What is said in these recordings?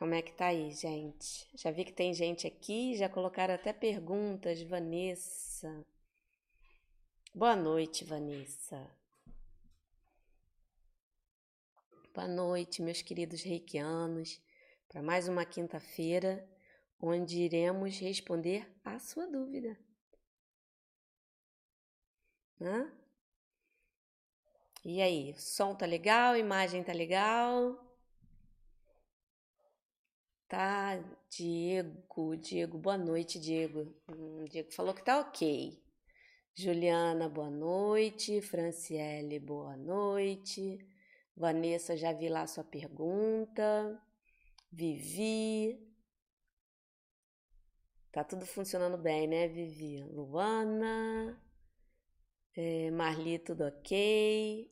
Como é que tá aí, gente? Já vi que tem gente aqui, já colocaram até perguntas, Vanessa. Boa noite, Vanessa. Boa noite, meus queridos reikianos, para mais uma quinta-feira onde iremos responder a sua dúvida. Hã? E aí, som tá legal, imagem tá legal? Tá, Diego, Diego, boa noite, Diego. Hum, Diego falou que tá ok. Juliana, boa noite. Franciele, boa noite. Vanessa, já vi lá sua pergunta. Vivi. Tá tudo funcionando bem, né, Vivi? Luana. É, Marli, tudo ok.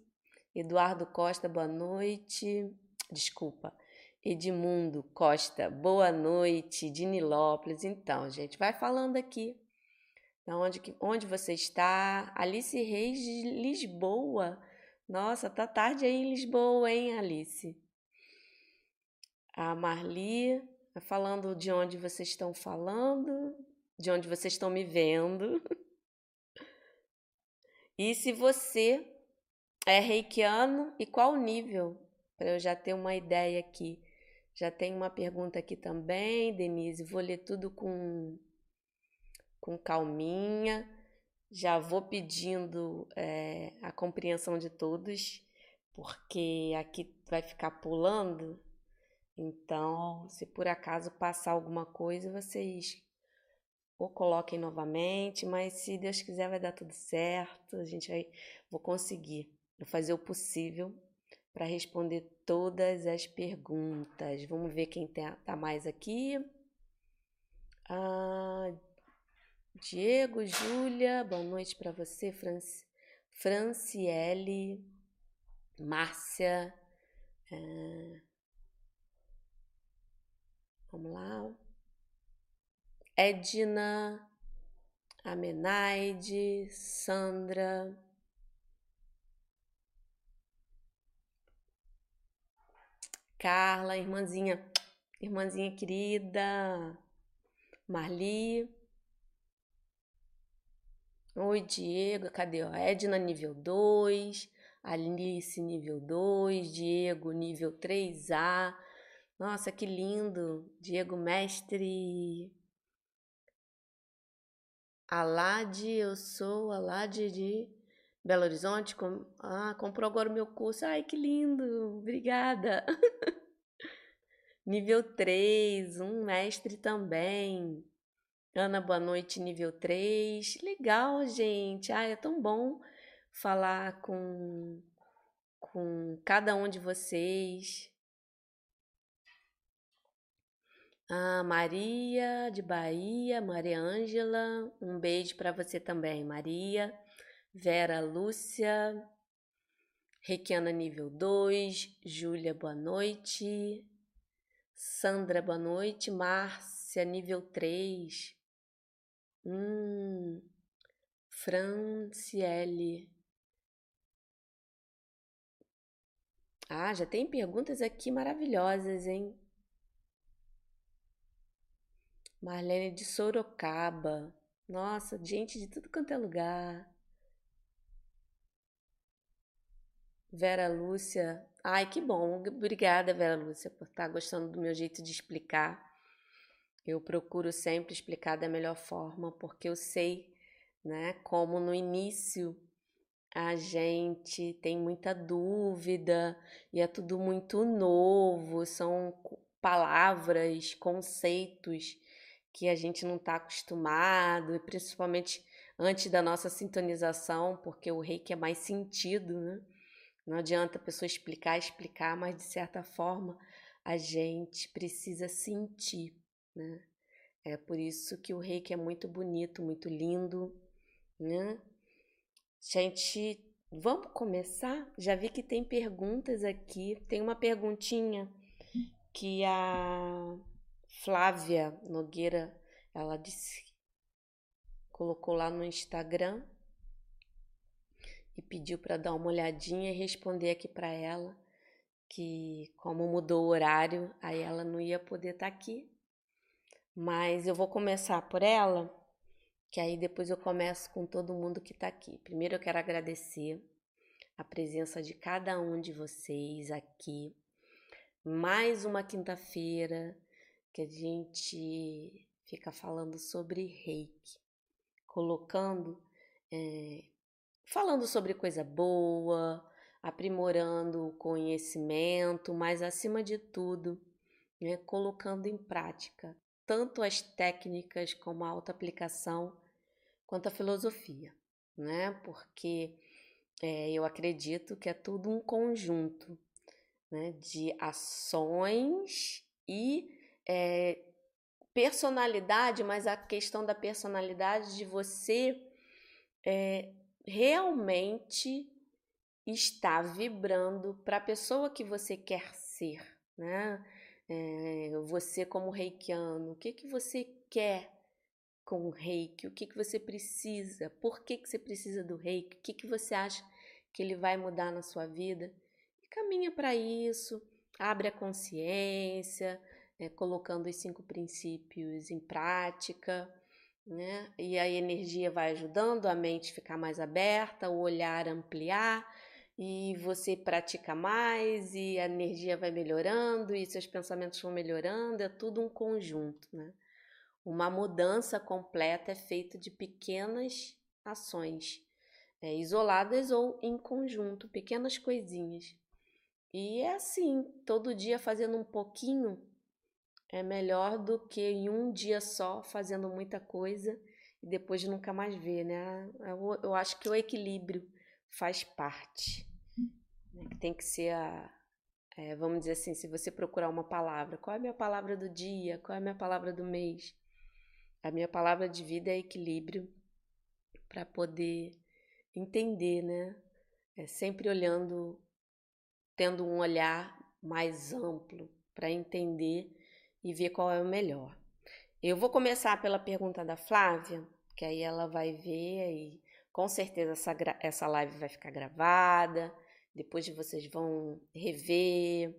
Eduardo Costa, boa noite. Desculpa. Edmundo Costa, boa noite. De Nilópolis. Então, gente, vai falando aqui. Onde, onde você está? Alice Reis de Lisboa. Nossa, tá tarde aí em Lisboa, hein, Alice? A Marli, falando de onde vocês estão falando, de onde vocês estão me vendo. E se você é reikiano e qual nível? Para eu já ter uma ideia aqui. Já tem uma pergunta aqui também, Denise. Vou ler tudo com, com calminha. Já vou pedindo é, a compreensão de todos, porque aqui vai ficar pulando. Então, se por acaso passar alguma coisa, vocês ou coloquem novamente, mas se Deus quiser vai dar tudo certo, a gente vai vou conseguir, vou fazer o possível para responder todas as perguntas. Vamos ver quem tá, tá mais aqui. Ah, Diego, Júlia, boa noite para você, Franci, Franciele, Márcia. Ah, vamos lá. Edna, Amenaide, Sandra. Carla, irmãzinha, irmãzinha querida, Marli. Oi, Diego, cadê? Ó? Edna, nível 2, Alice, nível 2, Diego, nível 3A. Nossa, que lindo! Diego, mestre. Alade, eu sou Alade de Belo Horizonte. Com, ah, comprou agora o meu curso. Ai, que lindo! Obrigada! nível 3, um mestre também. Ana, boa noite, nível 3. Legal, gente. Ai, é tão bom falar com, com cada um de vocês. Ah, Maria de Bahia, Maria Ângela, um beijo para você também, Maria. Vera Lúcia, Requiana nível 2, Júlia, boa noite. Sandra, boa noite. Márcia, nível 3. Hum, Franciele. Ah, já tem perguntas aqui maravilhosas, hein? Marlene de Sorocaba. Nossa, gente de tudo quanto é lugar. Vera Lúcia. Ai, que bom. Obrigada, Vera Lúcia, por estar gostando do meu jeito de explicar. Eu procuro sempre explicar da melhor forma, porque eu sei, né, como no início a gente tem muita dúvida e é tudo muito novo, são palavras, conceitos que a gente não está acostumado, e principalmente antes da nossa sintonização, porque o reiki é mais sentido, né? Não adianta a pessoa explicar, explicar, mas de certa forma a gente precisa sentir, né? É por isso que o reiki é muito bonito, muito lindo, né? Gente, vamos começar? Já vi que tem perguntas aqui. Tem uma perguntinha que a Flávia Nogueira, ela disse, colocou lá no Instagram e pediu para dar uma olhadinha e responder aqui para ela. que como mudou o horário, aí ela não ia poder estar tá aqui. Mas eu vou começar por ela, que aí depois eu começo com todo mundo que está aqui. Primeiro eu quero agradecer a presença de cada um de vocês aqui. Mais uma quinta-feira que a gente fica falando sobre reiki, colocando, é, falando sobre coisa boa, aprimorando o conhecimento, mas acima de tudo, né, colocando em prática tanto as técnicas como a autoaplicação, quanto a filosofia, né? Porque é, eu acredito que é tudo um conjunto né, de ações e é, personalidade, mas a questão da personalidade de você é, realmente estar vibrando para a pessoa que você quer ser, né? É, você como reikiano, o que, que você quer com o reiki? O que, que você precisa? Por que, que você precisa do reiki? O que, que você acha que ele vai mudar na sua vida? E caminha para isso, abre a consciência, é, colocando os cinco princípios em prática, né? E a energia vai ajudando a mente ficar mais aberta, o olhar ampliar, e você pratica mais, e a energia vai melhorando, e seus pensamentos vão melhorando, é tudo um conjunto, né? Uma mudança completa é feita de pequenas ações, é, isoladas ou em conjunto, pequenas coisinhas. E é assim, todo dia fazendo um pouquinho, é melhor do que em um dia só fazendo muita coisa e depois de nunca mais ver, né? Eu, eu acho que o equilíbrio faz parte. Né? Tem que ser a. É, vamos dizer assim, se você procurar uma palavra, qual é a minha palavra do dia? Qual é a minha palavra do mês? A minha palavra de vida é equilíbrio para poder entender, né? É sempre olhando, tendo um olhar mais amplo para entender e ver qual é o melhor. Eu vou começar pela pergunta da Flávia, que aí ela vai ver e com certeza essa, essa live vai ficar gravada, depois vocês vão rever,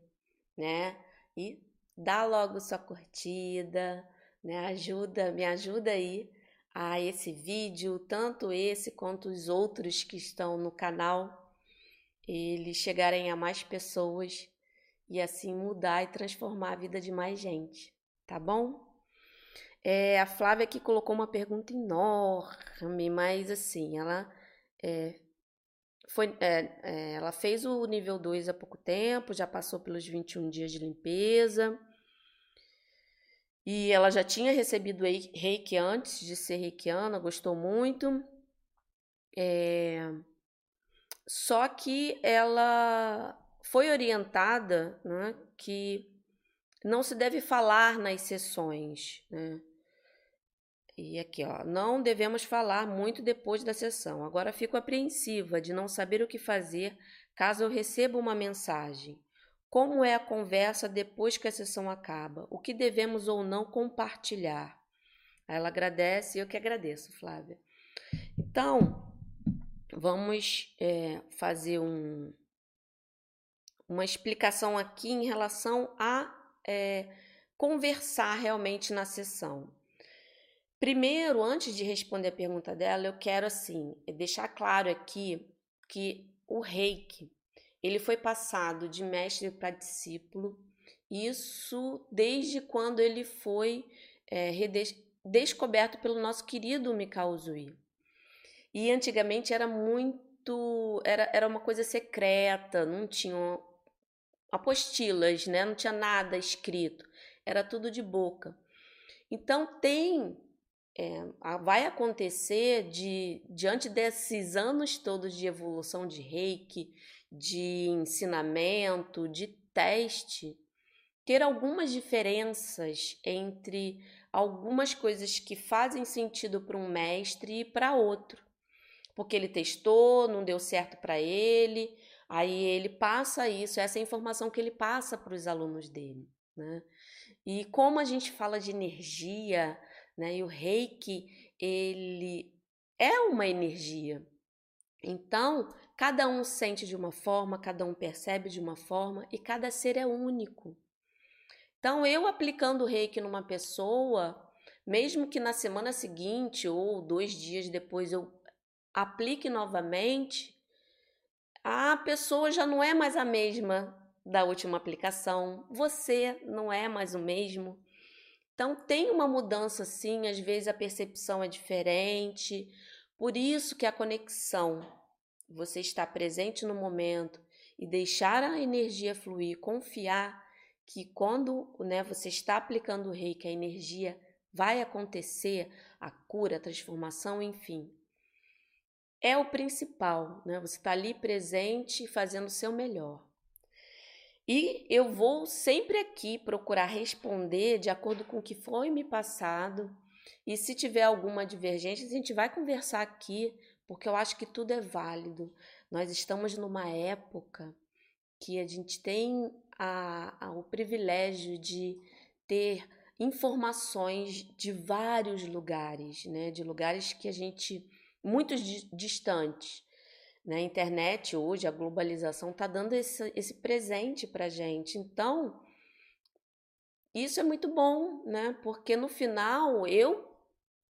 né? E dá logo sua curtida, né? Ajuda, me ajuda aí a esse vídeo, tanto esse quanto os outros que estão no canal, eles chegarem a mais pessoas e assim mudar e transformar a vida de mais gente, tá bom? É, a Flávia aqui colocou uma pergunta enorme, mas assim, ela é, foi, é, é, ela fez o nível 2 há pouco tempo, já passou pelos 21 dias de limpeza. E ela já tinha recebido reiki antes de ser reikiana, gostou muito. É, só que ela foi orientada né, que não se deve falar nas sessões. Né? E aqui, ó, não devemos falar muito depois da sessão. Agora fico apreensiva de não saber o que fazer caso eu receba uma mensagem. Como é a conversa depois que a sessão acaba? O que devemos ou não compartilhar? Ela agradece e eu que agradeço, Flávia. Então, vamos é, fazer um, uma explicação aqui em relação a é, conversar realmente na sessão. Primeiro, antes de responder a pergunta dela, eu quero assim deixar claro aqui que o reiki ele foi passado de mestre para discípulo, isso desde quando ele foi é, descoberto pelo nosso querido Mikao Zui. E antigamente era muito, era, era uma coisa secreta, não tinham apostilas, né? Não tinha nada escrito, era tudo de boca. Então tem, é, vai acontecer de diante desses anos todos de evolução de Reiki, de ensinamento, de teste, ter algumas diferenças entre algumas coisas que fazem sentido para um mestre e para outro. Porque ele testou, não deu certo para ele, Aí ele passa isso, essa é a informação que ele passa para os alunos dele, né? E como a gente fala de energia, né? E o reiki, ele é uma energia. Então, Cada um sente de uma forma, cada um percebe de uma forma e cada ser é único. Então, eu aplicando o reiki numa pessoa, mesmo que na semana seguinte ou dois dias depois eu aplique novamente, a pessoa já não é mais a mesma da última aplicação, você não é mais o mesmo. Então tem uma mudança sim, às vezes a percepção é diferente. Por isso que a conexão, você estar presente no momento e deixar a energia fluir, confiar que quando né, você está aplicando o rei, que a energia vai acontecer, a cura, a transformação, enfim. É o principal, né? Você está ali presente fazendo o seu melhor. E eu vou sempre aqui procurar responder de acordo com o que foi me passado. E se tiver alguma divergência, a gente vai conversar aqui, porque eu acho que tudo é válido. Nós estamos numa época que a gente tem a, a, o privilégio de ter informações de vários lugares, né? De lugares que a gente muito distantes. Né? A internet hoje, a globalização está dando esse, esse presente para gente. Então, isso é muito bom, né? Porque no final eu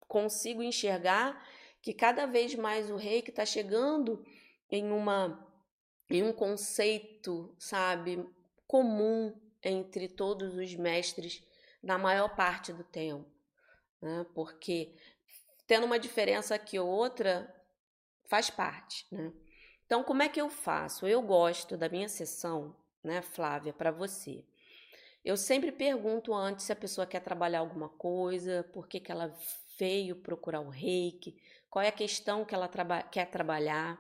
consigo enxergar que cada vez mais o rei que está chegando em uma em um conceito, sabe, comum entre todos os mestres na maior parte do tempo, né? Porque tendo uma diferença ou outra faz parte, né? Então, como é que eu faço? Eu gosto da minha sessão, né, Flávia, para você. Eu sempre pergunto antes se a pessoa quer trabalhar alguma coisa, por que, que ela veio procurar o reiki, qual é a questão que ela traba quer trabalhar.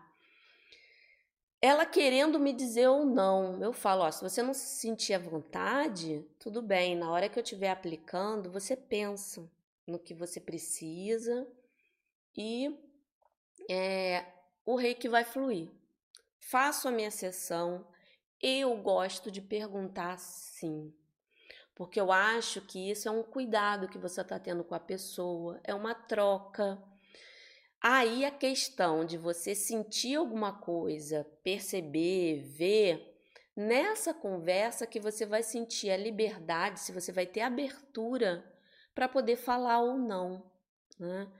Ela querendo me dizer ou não, eu falo: ó, se você não se sentir à vontade, tudo bem, na hora que eu estiver aplicando, você pensa no que você precisa e é, o reiki vai fluir. Faço a minha sessão, eu gosto de perguntar sim, porque eu acho que isso é um cuidado que você está tendo com a pessoa, é uma troca. Aí a questão de você sentir alguma coisa, perceber, ver, nessa conversa que você vai sentir a liberdade, se você vai ter abertura para poder falar ou não, né?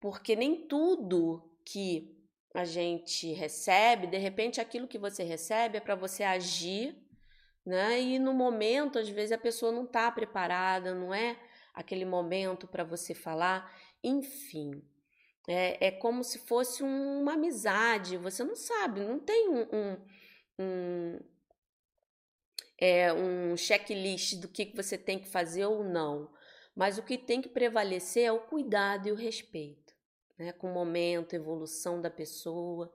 Porque nem tudo que a gente recebe, de repente aquilo que você recebe é para você agir, né? E no momento, às vezes, a pessoa não está preparada, não é aquele momento para você falar, enfim. É, é como se fosse um, uma amizade, você não sabe, não tem um, um, um, é, um checklist do que você tem que fazer ou não. Mas o que tem que prevalecer é o cuidado e o respeito né, com o momento, evolução da pessoa.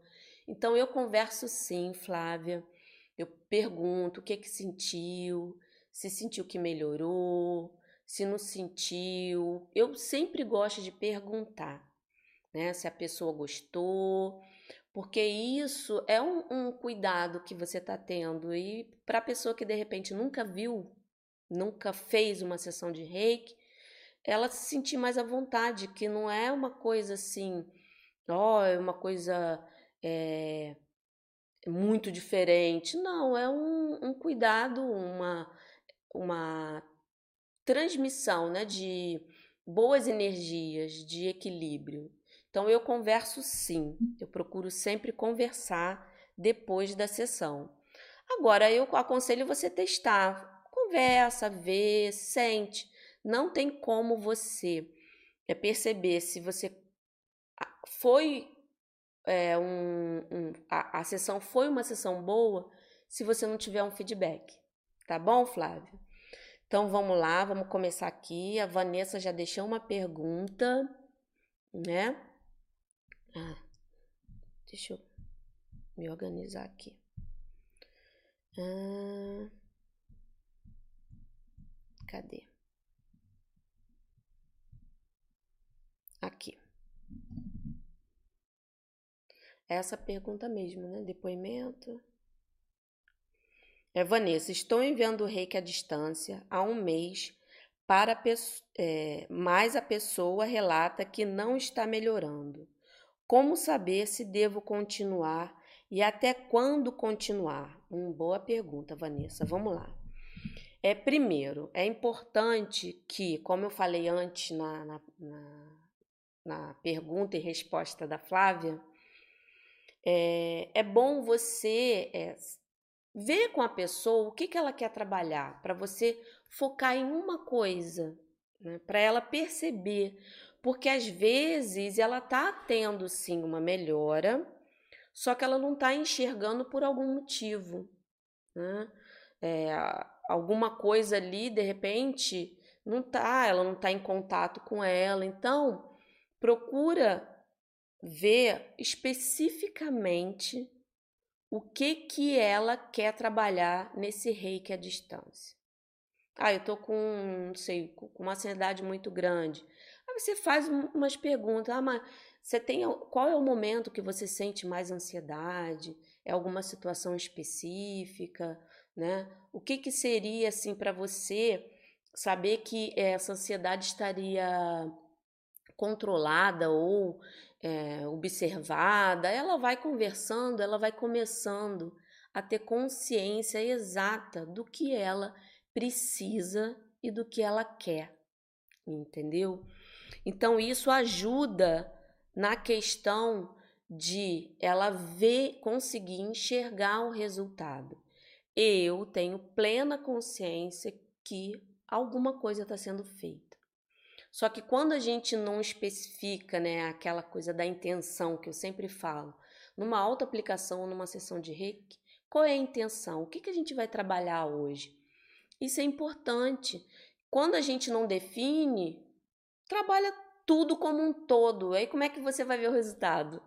Então eu converso sim, Flávia. Eu pergunto o que que sentiu, se sentiu que melhorou, se não sentiu. Eu sempre gosto de perguntar, né, se a pessoa gostou, porque isso é um, um cuidado que você está tendo e para a pessoa que de repente nunca viu, nunca fez uma sessão de reiki, ela se sentir mais à vontade, que não é uma coisa assim, ó, oh, é uma coisa é, muito diferente. Não, é um, um cuidado, uma, uma transmissão né, de boas energias, de equilíbrio. Então eu converso sim, eu procuro sempre conversar depois da sessão. Agora eu aconselho você testar, conversa, vê, sente. Não tem como você é, perceber se você foi é, um, um a, a sessão foi uma sessão boa se você não tiver um feedback. Tá bom, Flávio? Então vamos lá, vamos começar aqui. A Vanessa já deixou uma pergunta, né? Ah, deixa eu me organizar aqui. Ah, cadê? Aqui. Essa pergunta mesmo, né? Depoimento. É, Vanessa, estou enviando o reiki à distância há um mês, para é, mas a pessoa relata que não está melhorando. Como saber se devo continuar E até quando continuar? Uma boa pergunta, Vanessa. Vamos lá. É, primeiro, é importante que, como eu falei antes na, na, na, na pergunta e resposta da Flávia, é, é bom você é, ver com a pessoa o que, que ela quer trabalhar, para você focar em uma coisa, né, para ela perceber. Porque às vezes ela está tendo sim uma melhora, só que ela não está enxergando por algum motivo. Né? É, alguma coisa ali, de repente, não tá, ela não está em contato com ela. Então, procura ver especificamente o que que ela quer trabalhar nesse reiki à distância. Ah, eu tô com, não sei, com uma ansiedade muito grande. Aí você faz umas perguntas. Ah, mas você tem qual é o momento que você sente mais ansiedade? É alguma situação específica, né? O que que seria assim para você saber que essa ansiedade estaria controlada ou é, observada? Ela vai conversando, ela vai começando a ter consciência exata do que ela precisa e do que ela quer, entendeu? Então isso ajuda na questão de ela ver, conseguir enxergar o resultado. Eu tenho plena consciência que alguma coisa está sendo feita. Só que quando a gente não especifica, né, aquela coisa da intenção que eu sempre falo, numa auto-aplicação ou numa sessão de reiki, qual é a intenção? O que, que a gente vai trabalhar hoje? Isso é importante. Quando a gente não define, trabalha tudo como um todo. Aí como é que você vai ver o resultado?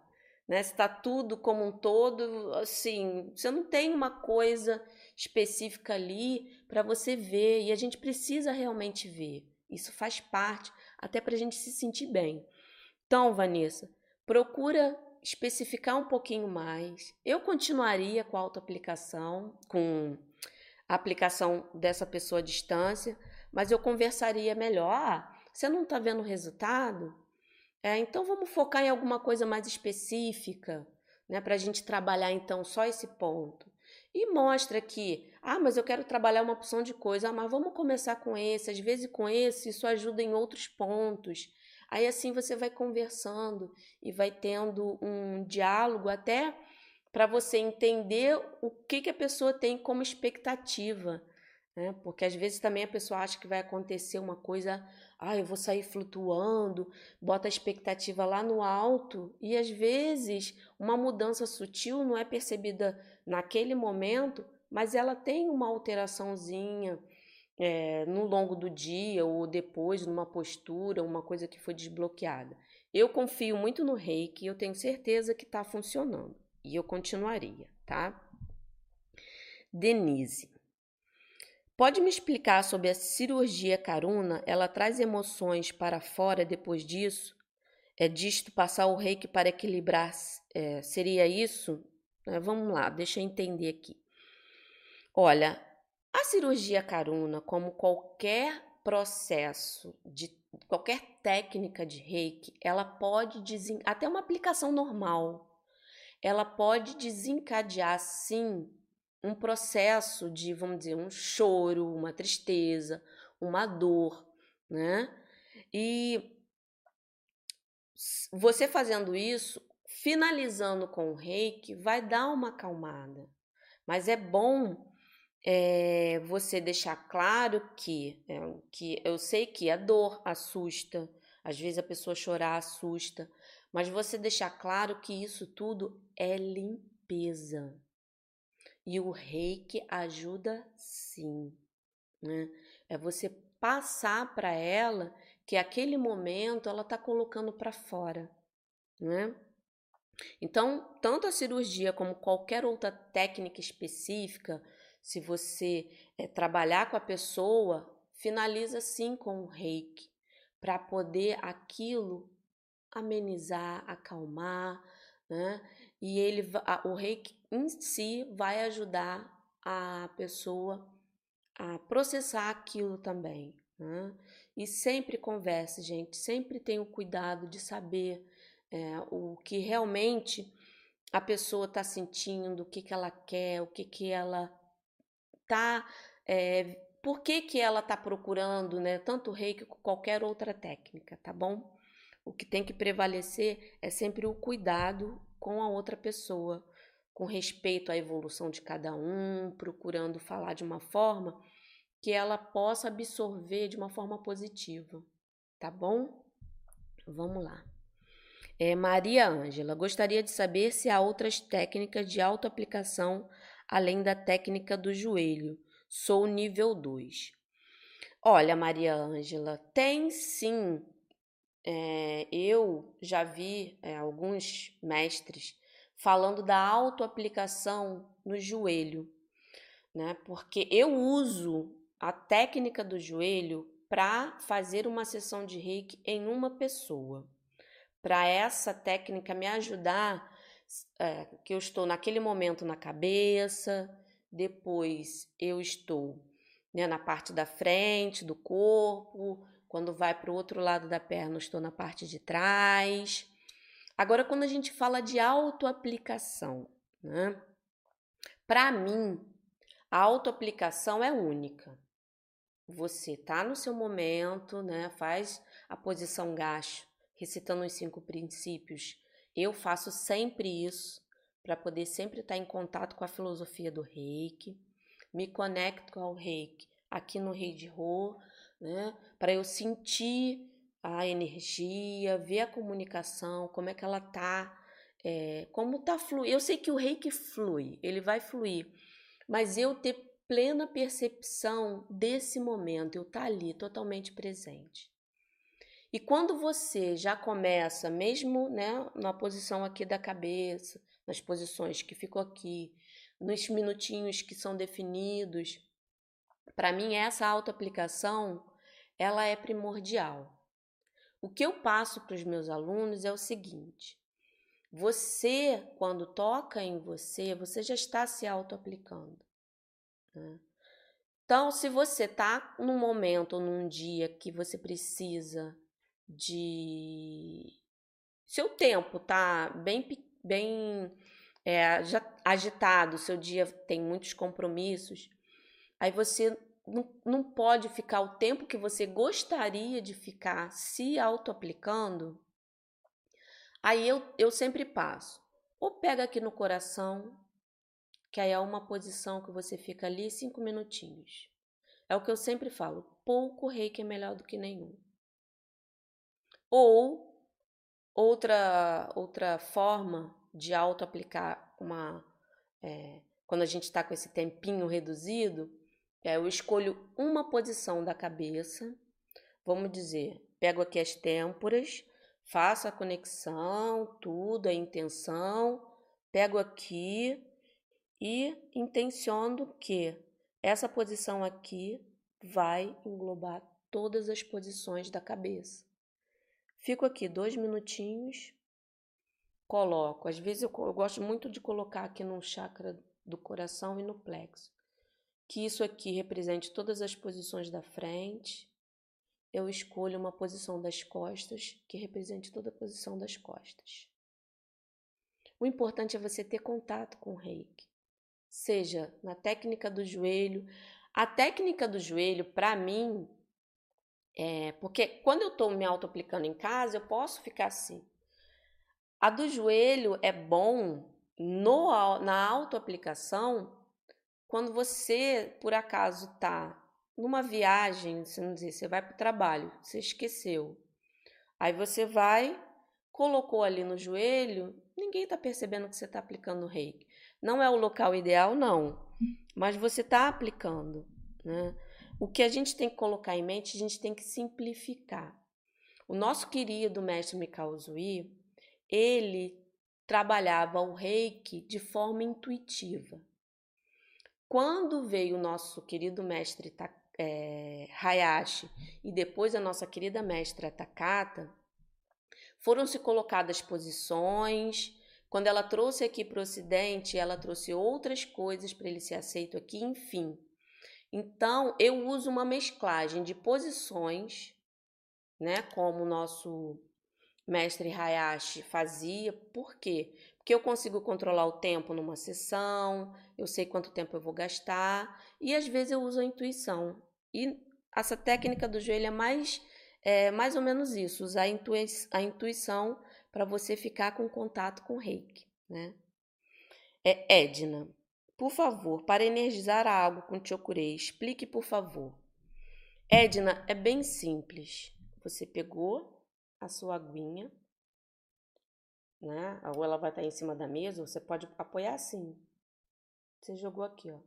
Né? Se está tudo como um todo, assim, você não tem uma coisa específica ali para você ver. E a gente precisa realmente ver. Isso faz parte, até para a gente se sentir bem. Então, Vanessa, procura especificar um pouquinho mais. Eu continuaria com a autoaplicação, com a aplicação dessa pessoa à distância, mas eu conversaria melhor. Ah, você não está vendo resultado? É, então vamos focar em alguma coisa mais específica, né, para a gente trabalhar então só esse ponto. E mostra que, ah, mas eu quero trabalhar uma opção de coisa, ah, mas vamos começar com esse, às vezes com esse, isso ajuda em outros pontos. Aí assim você vai conversando e vai tendo um diálogo até para você entender o que, que a pessoa tem como expectativa. Né? Porque às vezes também a pessoa acha que vai acontecer uma coisa ah, eu vou sair flutuando, bota a expectativa lá no alto e às vezes uma mudança sutil não é percebida naquele momento, mas ela tem uma alteraçãozinha é, no longo do dia ou depois numa postura, uma coisa que foi desbloqueada. Eu confio muito no reiki eu tenho certeza que está funcionando e eu continuaria, tá? Denise. Pode me explicar sobre a cirurgia caruna? Ela traz emoções para fora depois disso? É disto passar o reiki para equilibrar? É, seria isso? É, vamos lá, deixa eu entender aqui. Olha, a cirurgia caruna, como qualquer processo de qualquer técnica de reiki, ela pode desen... até uma aplicação normal, ela pode desencadear sim um processo de, vamos dizer, um choro, uma tristeza, uma dor, né? E você fazendo isso, finalizando com o reiki, vai dar uma acalmada. Mas é bom é, você deixar claro que, é, que eu sei que a dor assusta, às vezes a pessoa chorar assusta, mas você deixar claro que isso tudo é limpeza. E o reiki ajuda sim, né? É você passar para ela que aquele momento ela está colocando para fora, né? Então, tanto a cirurgia como qualquer outra técnica específica, se você é, trabalhar com a pessoa, finaliza sim com o reiki, para poder aquilo amenizar, acalmar, né? E ele, o reiki em si vai ajudar a pessoa a processar aquilo também. Né? E sempre converse, gente, sempre tenha o cuidado de saber é, o que realmente a pessoa está sentindo, o que, que ela quer, o que, que ela tá. É, por que, que ela está procurando, né? Tanto reiki como qualquer outra técnica, tá bom? O que tem que prevalecer é sempre o cuidado com a outra pessoa, com respeito à evolução de cada um, procurando falar de uma forma que ela possa absorver de uma forma positiva, tá bom? Vamos lá. É, Maria Ângela, gostaria de saber se há outras técnicas de autoaplicação além da técnica do joelho. Sou nível 2. Olha, Maria Ângela, tem sim. É, eu já vi é, alguns mestres falando da autoaplicação no joelho, né? Porque eu uso a técnica do joelho para fazer uma sessão de reiki em uma pessoa para essa técnica me ajudar, é, que eu estou naquele momento na cabeça, depois eu estou né, na parte da frente do corpo, quando vai para o outro lado da perna, eu estou na parte de trás. Agora, quando a gente fala de autoaplicação, né? Para mim, a autoaplicação é única. Você tá no seu momento, né? Faz a posição gacho recitando os cinco princípios. Eu faço sempre isso para poder sempre estar em contato com a filosofia do reiki. Me conecto ao reiki aqui no Rei de Rô, né? Para eu sentir a energia, ver a comunicação, como é que ela tá, é, como tá fluindo. Eu sei que o reiki flui, ele vai fluir, mas eu ter plena percepção desse momento, eu estar tá ali totalmente presente. E quando você já começa, mesmo né, na posição aqui da cabeça, nas posições que ficou aqui, nos minutinhos que são definidos, para mim essa autoaplicação ela é primordial. O que eu passo para os meus alunos é o seguinte: você, quando toca em você, você já está se autoaplicando. Né? Então, se você está num momento ou num dia que você precisa de seu tempo tá bem bem é, já agitado, seu dia tem muitos compromissos, aí você não, não pode ficar o tempo que você gostaria de ficar se auto-aplicando. Aí eu, eu sempre passo. Ou pega aqui no coração, que aí é uma posição que você fica ali cinco minutinhos. É o que eu sempre falo: pouco reiki é melhor do que nenhum. Ou outra, outra forma de auto-aplicar uma. É, quando a gente está com esse tempinho reduzido, é, eu escolho uma posição da cabeça, vamos dizer, pego aqui as têmporas, faço a conexão, tudo, a intenção, pego aqui e intenciono que essa posição aqui vai englobar todas as posições da cabeça. Fico aqui dois minutinhos, coloco. Às vezes eu, eu gosto muito de colocar aqui no chakra do coração e no plexo. Que isso aqui represente todas as posições da frente. Eu escolho uma posição das costas que represente toda a posição das costas. O importante é você ter contato com o reiki, seja na técnica do joelho. A técnica do joelho, para mim, é, porque quando eu estou me auto-aplicando em casa, eu posso ficar assim. A do joelho é bom no, na auto-aplicação quando você, por acaso, está numa viagem, você não dizer, você vai para o trabalho, você esqueceu. Aí você vai, colocou ali no joelho, ninguém está percebendo que você está aplicando o reiki. Não é o local ideal, não, mas você está aplicando, né? O que a gente tem que colocar em mente, a gente tem que simplificar. O nosso querido mestre Mikao Zui, ele trabalhava o reiki de forma intuitiva. Quando veio o nosso querido mestre é, Hayashi e depois a nossa querida mestra Takata, foram se colocadas posições. Quando ela trouxe aqui para o Ocidente, ela trouxe outras coisas para ele ser aceito aqui, enfim. Então, eu uso uma mesclagem de posições, né, como o nosso mestre Hayashi fazia. Por quê? porque eu consigo controlar o tempo numa sessão, eu sei quanto tempo eu vou gastar, e às vezes eu uso a intuição. E essa técnica do joelho é mais, é, mais ou menos isso, usar a, intui a intuição para você ficar com contato com o reiki, né? É Edna. Por favor, para energizar a água com chokurei, explique, por favor. Edna, é bem simples. Você pegou a sua aguinha, né? Ou ela vai estar em cima da mesa, você pode apoiar assim. Você jogou aqui, ó.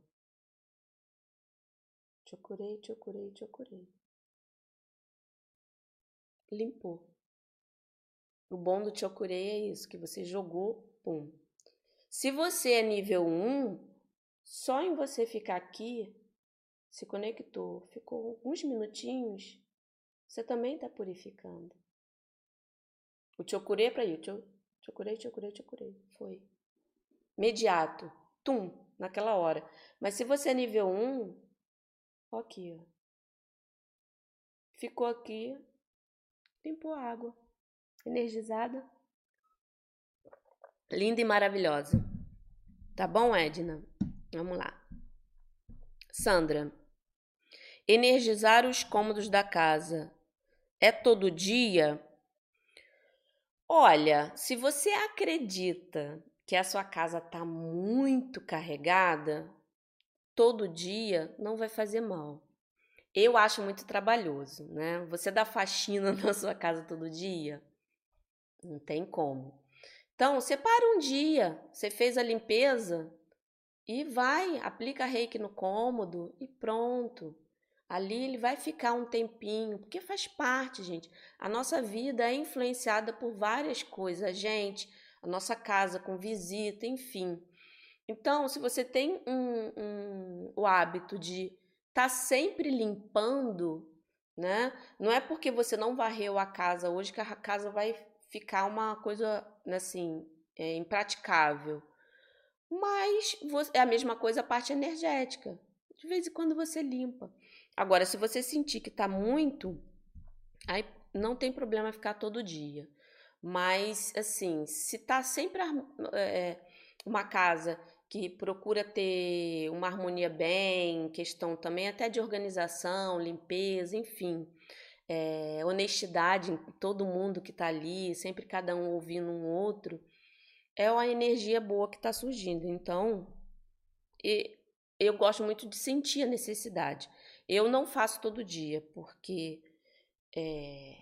Chocurei, chocurei, chocurei. Limpou. O bom do chocurei é isso, que você jogou, pum. Se você é nível 1, só em você ficar aqui, se conectou, ficou alguns minutinhos, você também está purificando. O chocurei é para ir, Chocurei, chocurei, chocurei. Foi. Imediato. Tum, naquela hora. Mas se você é nível 1, ó aqui, ó. Ficou aqui, limpou a água. Energizada. Linda e maravilhosa. Tá bom, Edna? Vamos lá. Sandra. Energizar os cômodos da casa é todo dia? Olha, se você acredita que a sua casa está muito carregada, todo dia não vai fazer mal. Eu acho muito trabalhoso, né? Você dá faxina na sua casa todo dia? Não tem como. Então, separa um dia, você fez a limpeza e vai, aplica reiki no cômodo e pronto. Ali ele vai ficar um tempinho, porque faz parte, gente. A nossa vida é influenciada por várias coisas, a gente, a nossa casa com visita, enfim. Então, se você tem um, um, o hábito de estar tá sempre limpando, né? Não é porque você não varreu a casa hoje que a casa vai ficar uma coisa né, assim é, impraticável. Mas é a mesma coisa a parte energética. De vez em quando você limpa. Agora, se você sentir que está muito, aí não tem problema ficar todo dia. Mas, assim, se tá sempre é, uma casa que procura ter uma harmonia bem, questão também até de organização, limpeza, enfim, é, honestidade em todo mundo que está ali, sempre cada um ouvindo um outro, é uma energia boa que está surgindo. Então, eu gosto muito de sentir a necessidade. Eu não faço todo dia, porque é,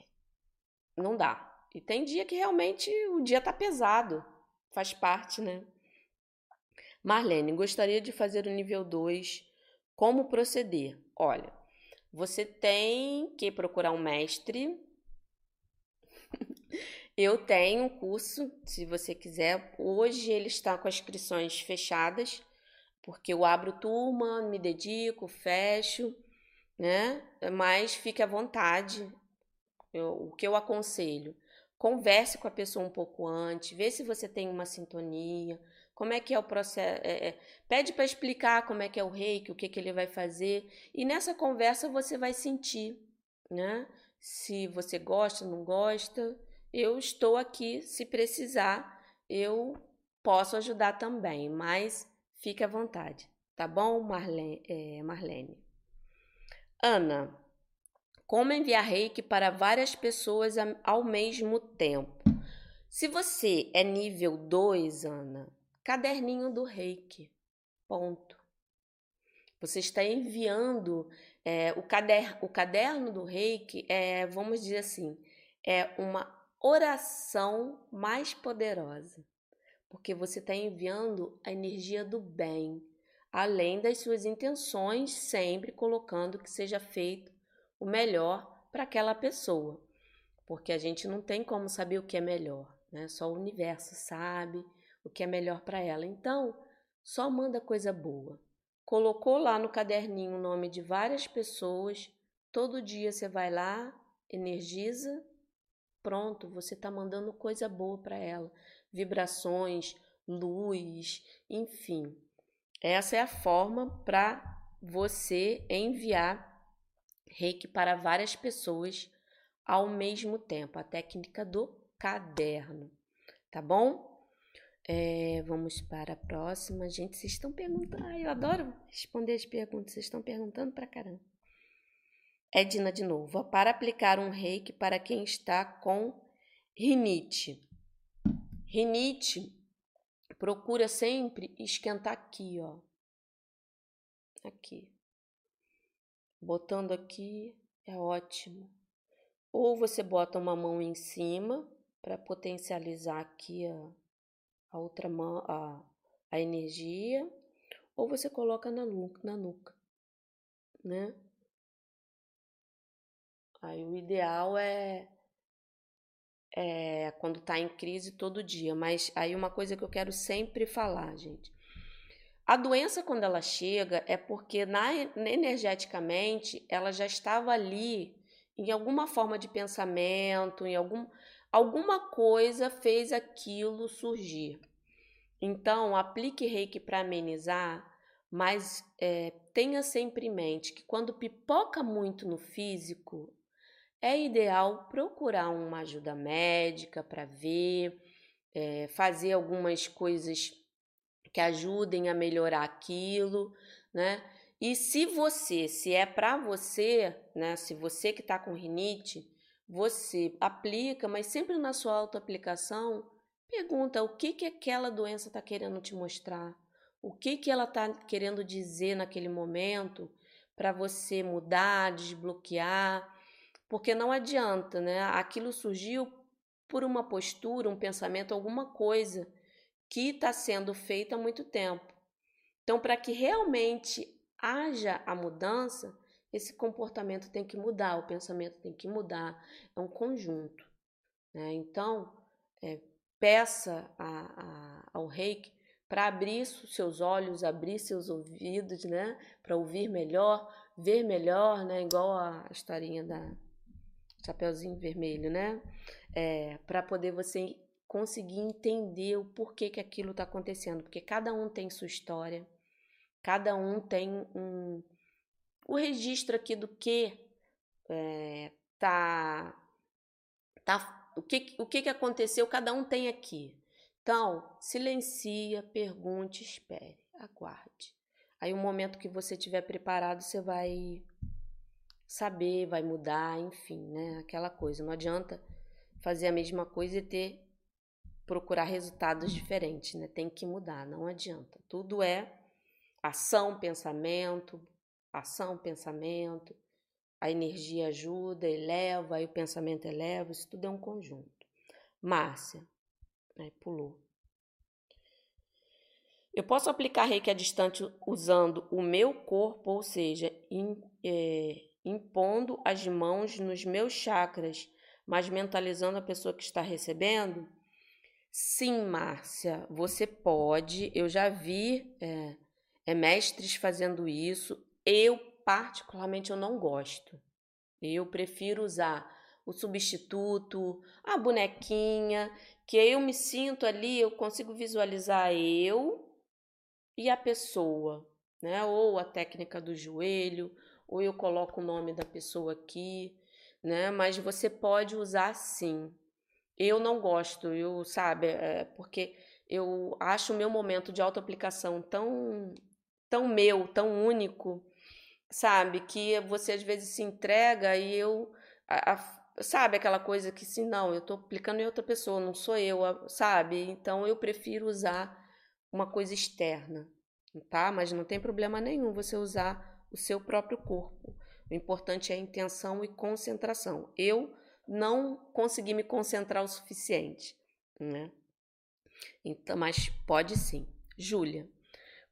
não dá. E tem dia que realmente o dia tá pesado, faz parte, né? Marlene, gostaria de fazer o nível 2. Como proceder? Olha, você tem que procurar um mestre. Eu tenho um curso, se você quiser. Hoje ele está com as inscrições fechadas, porque eu abro turma, me dedico, fecho né? Mas fique à vontade. Eu, o que eu aconselho? Converse com a pessoa um pouco antes, vê se você tem uma sintonia, como é que é o processo. É, é, pede para explicar como é que é o reiki, o que, que ele vai fazer. E nessa conversa você vai sentir, né? Se você gosta, não gosta. Eu estou aqui, se precisar, eu posso ajudar também, mas fique à vontade, tá bom, Marlene? É, Marlene? Ana, como enviar reiki para várias pessoas ao mesmo tempo? Se você é nível 2, Ana, caderninho do reiki. Ponto. Você está enviando é, o, cader, o caderno do reiki, é, vamos dizer assim, é uma oração mais poderosa, porque você está enviando a energia do bem, além das suas intenções, sempre colocando que seja feito o melhor para aquela pessoa, porque a gente não tem como saber o que é melhor, né? Só o universo sabe o que é melhor para ela. Então, só manda coisa boa. Colocou lá no caderninho o nome de várias pessoas, todo dia você vai lá, energiza, pronto, você está mandando coisa boa para ela, vibrações, luz, enfim. Essa é a forma para você enviar reiki para várias pessoas ao mesmo tempo, a técnica do caderno, tá bom? É, vamos para a próxima. Gente, vocês estão perguntando. Ai, eu adoro responder as perguntas. Vocês estão perguntando pra caramba. Edna de novo. Para aplicar um reiki para quem está com rinite. Rinite, procura sempre esquentar aqui, ó. Aqui. Botando aqui é ótimo. Ou você bota uma mão em cima para potencializar aqui a, a outra mão, a, a energia, ou você coloca na na nuca, né? Aí o ideal é é quando tá em crise todo dia, mas aí uma coisa que eu quero sempre falar, gente. A doença quando ela chega é porque na, energeticamente ela já estava ali em alguma forma de pensamento, em algum alguma coisa fez aquilo surgir. Então, aplique reiki para amenizar, mas é, tenha sempre em mente que quando pipoca muito no físico, é ideal procurar uma ajuda médica para ver, é, fazer algumas coisas que ajudem a melhorar aquilo, né? E se você, se é para você, né? Se você que está com rinite, você aplica, mas sempre na sua autoaplicação, pergunta o que que aquela doença está querendo te mostrar, o que que ela está querendo dizer naquele momento para você mudar, desbloquear, porque não adianta, né? Aquilo surgiu por uma postura, um pensamento, alguma coisa que está sendo feita há muito tempo. Então, para que realmente haja a mudança, esse comportamento tem que mudar, o pensamento tem que mudar, é um conjunto. Né? Então, é, peça a, a, ao reiki para abrir seus olhos, abrir seus ouvidos, né? para ouvir melhor, ver melhor, né? igual a historinha da Chapeuzinho Vermelho, né? É, para poder você conseguir entender o porquê que aquilo está acontecendo, porque cada um tem sua história, cada um tem um, o registro aqui do que é, tá, tá o que, o que, que aconteceu, cada um tem aqui. Então, silencia, pergunte, espere, aguarde. Aí, o momento que você estiver preparado, você vai saber, vai mudar, enfim, né? Aquela coisa. Não adianta fazer a mesma coisa e ter procurar resultados diferentes, né? Tem que mudar, não adianta. Tudo é ação, pensamento, ação, pensamento, a energia ajuda, eleva, aí o pensamento eleva, isso tudo é um conjunto. Márcia, aí pulou. Eu posso aplicar reiki a distante usando o meu corpo, ou seja, in, é, impondo as mãos nos meus chakras, mas mentalizando a pessoa que está recebendo? Sim, Márcia, você pode. Eu já vi é, é, mestres fazendo isso. Eu, particularmente, eu não gosto. Eu prefiro usar o substituto, a bonequinha, que eu me sinto ali, eu consigo visualizar eu e a pessoa, né? Ou a técnica do joelho, ou eu coloco o nome da pessoa aqui, né? Mas você pode usar sim. Eu não gosto, eu, sabe, é porque eu acho o meu momento de autoaplicação tão, tão meu, tão único, sabe, que você às vezes se entrega e eu, a, a, sabe, aquela coisa que se não, eu tô aplicando em outra pessoa, não sou eu, sabe? Então eu prefiro usar uma coisa externa, tá? Mas não tem problema nenhum você usar o seu próprio corpo. O importante é a intenção e concentração. Eu não consegui me concentrar o suficiente, né? Então, mas pode sim. Júlia,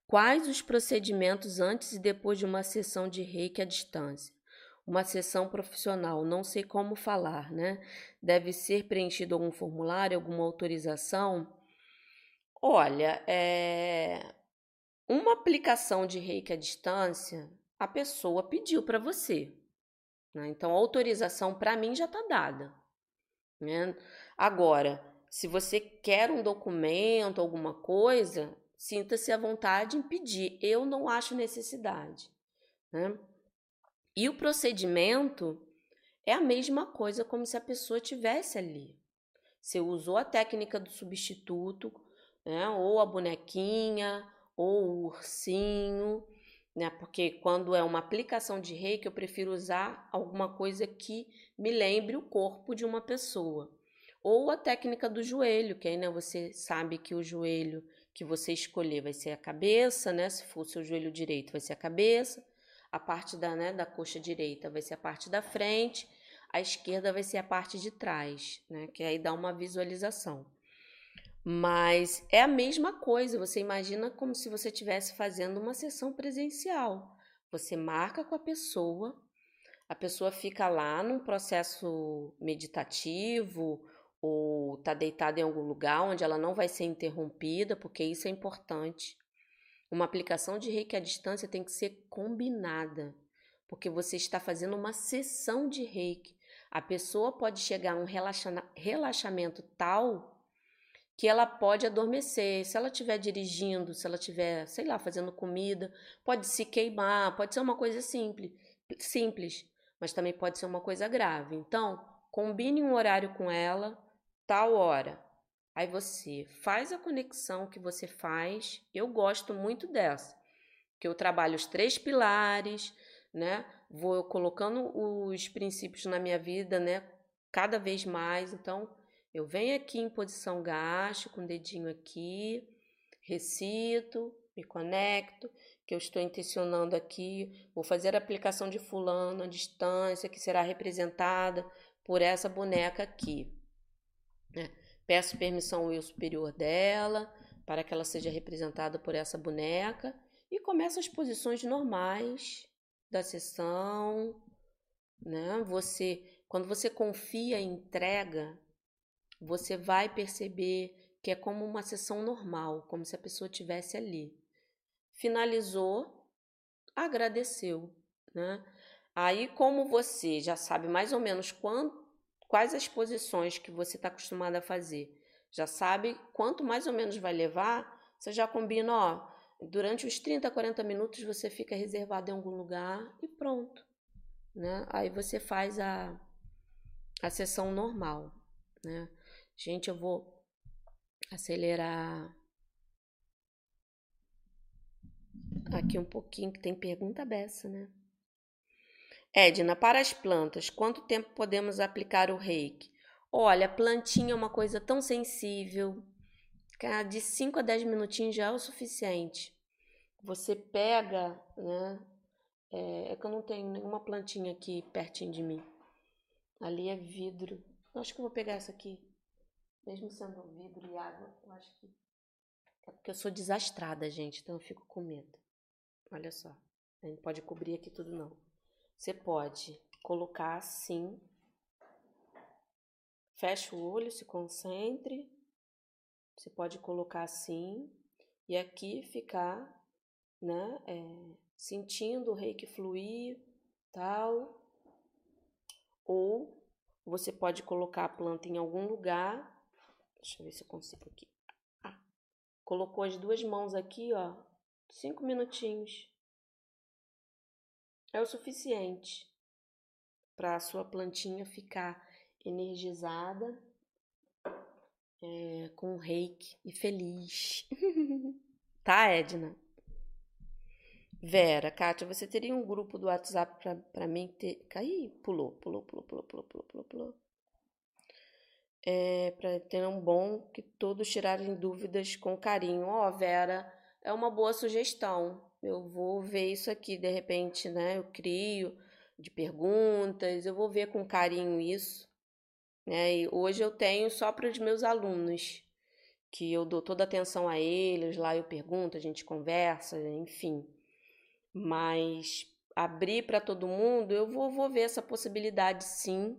quais os procedimentos antes e depois de uma sessão de reiki à distância? Uma sessão profissional, não sei como falar, né? Deve ser preenchido algum formulário, alguma autorização? Olha, é... uma aplicação de reiki à distância a pessoa pediu para você. Né? Então, a autorização para mim já está dada. Né? Agora, se você quer um documento, alguma coisa, sinta-se à vontade em pedir. Eu não acho necessidade. Né? E o procedimento é a mesma coisa como se a pessoa tivesse ali. Você usou a técnica do substituto, né? Ou a bonequinha, ou o ursinho, né? Porque quando é uma aplicação de reiki, eu prefiro usar alguma coisa que me lembre o corpo de uma pessoa. Ou a técnica do joelho, que aí né, você sabe que o joelho que você escolher vai ser a cabeça, né? Se for o seu joelho direito, vai ser a cabeça. A parte da, né, da coxa direita vai ser a parte da frente. A esquerda vai ser a parte de trás, né? Que aí dá uma visualização. Mas é a mesma coisa, você imagina como se você estivesse fazendo uma sessão presencial. Você marca com a pessoa, a pessoa fica lá num processo meditativo ou está deitada em algum lugar onde ela não vai ser interrompida, porque isso é importante. Uma aplicação de reiki à distância tem que ser combinada, porque você está fazendo uma sessão de reiki. A pessoa pode chegar a um relaxamento tal que ela pode adormecer. Se ela estiver dirigindo, se ela estiver, sei lá, fazendo comida, pode se queimar, pode ser uma coisa simples, simples, mas também pode ser uma coisa grave. Então, combine um horário com ela, tal hora. Aí você faz a conexão que você faz. Eu gosto muito dessa, que eu trabalho os três pilares, né? Vou colocando os princípios na minha vida, né? Cada vez mais. Então, eu venho aqui em posição gacho, com o dedinho aqui, recito, me conecto, que eu estou intencionando aqui, vou fazer a aplicação de fulano à distância, que será representada por essa boneca aqui. Né? Peço permissão ao eu superior dela, para que ela seja representada por essa boneca, e começo as posições normais da sessão. Né? Você, quando você confia e entrega, você vai perceber que é como uma sessão normal, como se a pessoa tivesse ali. Finalizou, agradeceu, né? Aí, como você já sabe mais ou menos quanto, quais as posições que você está acostumado a fazer, já sabe quanto mais ou menos vai levar, você já combina, ó, durante os 30, 40 minutos você fica reservado em algum lugar e pronto, né? Aí você faz a, a sessão normal, né? Gente, eu vou acelerar aqui um pouquinho, que tem pergunta dessa, né? Edna, para as plantas, quanto tempo podemos aplicar o reiki? Olha, plantinha é uma coisa tão sensível, de 5 a 10 minutinhos já é o suficiente. Você pega, né? É, é que eu não tenho nenhuma plantinha aqui pertinho de mim. Ali é vidro. Acho que eu vou pegar essa aqui. Mesmo sendo vidro e água, eu acho que. É porque eu sou desastrada, gente, então eu fico com medo. Olha só. A gente pode cobrir aqui tudo, não. Você pode colocar assim. Fecha o olho, se concentre. Você pode colocar assim. E aqui ficar, né? É, sentindo o reiki fluir, tal. Ou você pode colocar a planta em algum lugar Deixa eu ver se eu consigo aqui. Ah, colocou as duas mãos aqui, ó. Cinco minutinhos. É o suficiente para a sua plantinha ficar energizada, é, com reiki e feliz. tá, Edna? Vera, Kátia, você teria um grupo do WhatsApp para mim ter. Caí, pulou, pulou, pulou, pulou, pulou, pulou, pulou, pulou é, para ter um bom que todos tirarem dúvidas com carinho. Ó, oh, Vera, é uma boa sugestão. Eu vou ver isso aqui, de repente, né? Eu crio de perguntas, eu vou ver com carinho isso. Né? E hoje eu tenho só para os meus alunos, que eu dou toda atenção a eles, lá eu pergunto, a gente conversa, enfim. Mas abrir para todo mundo, eu vou, vou ver essa possibilidade sim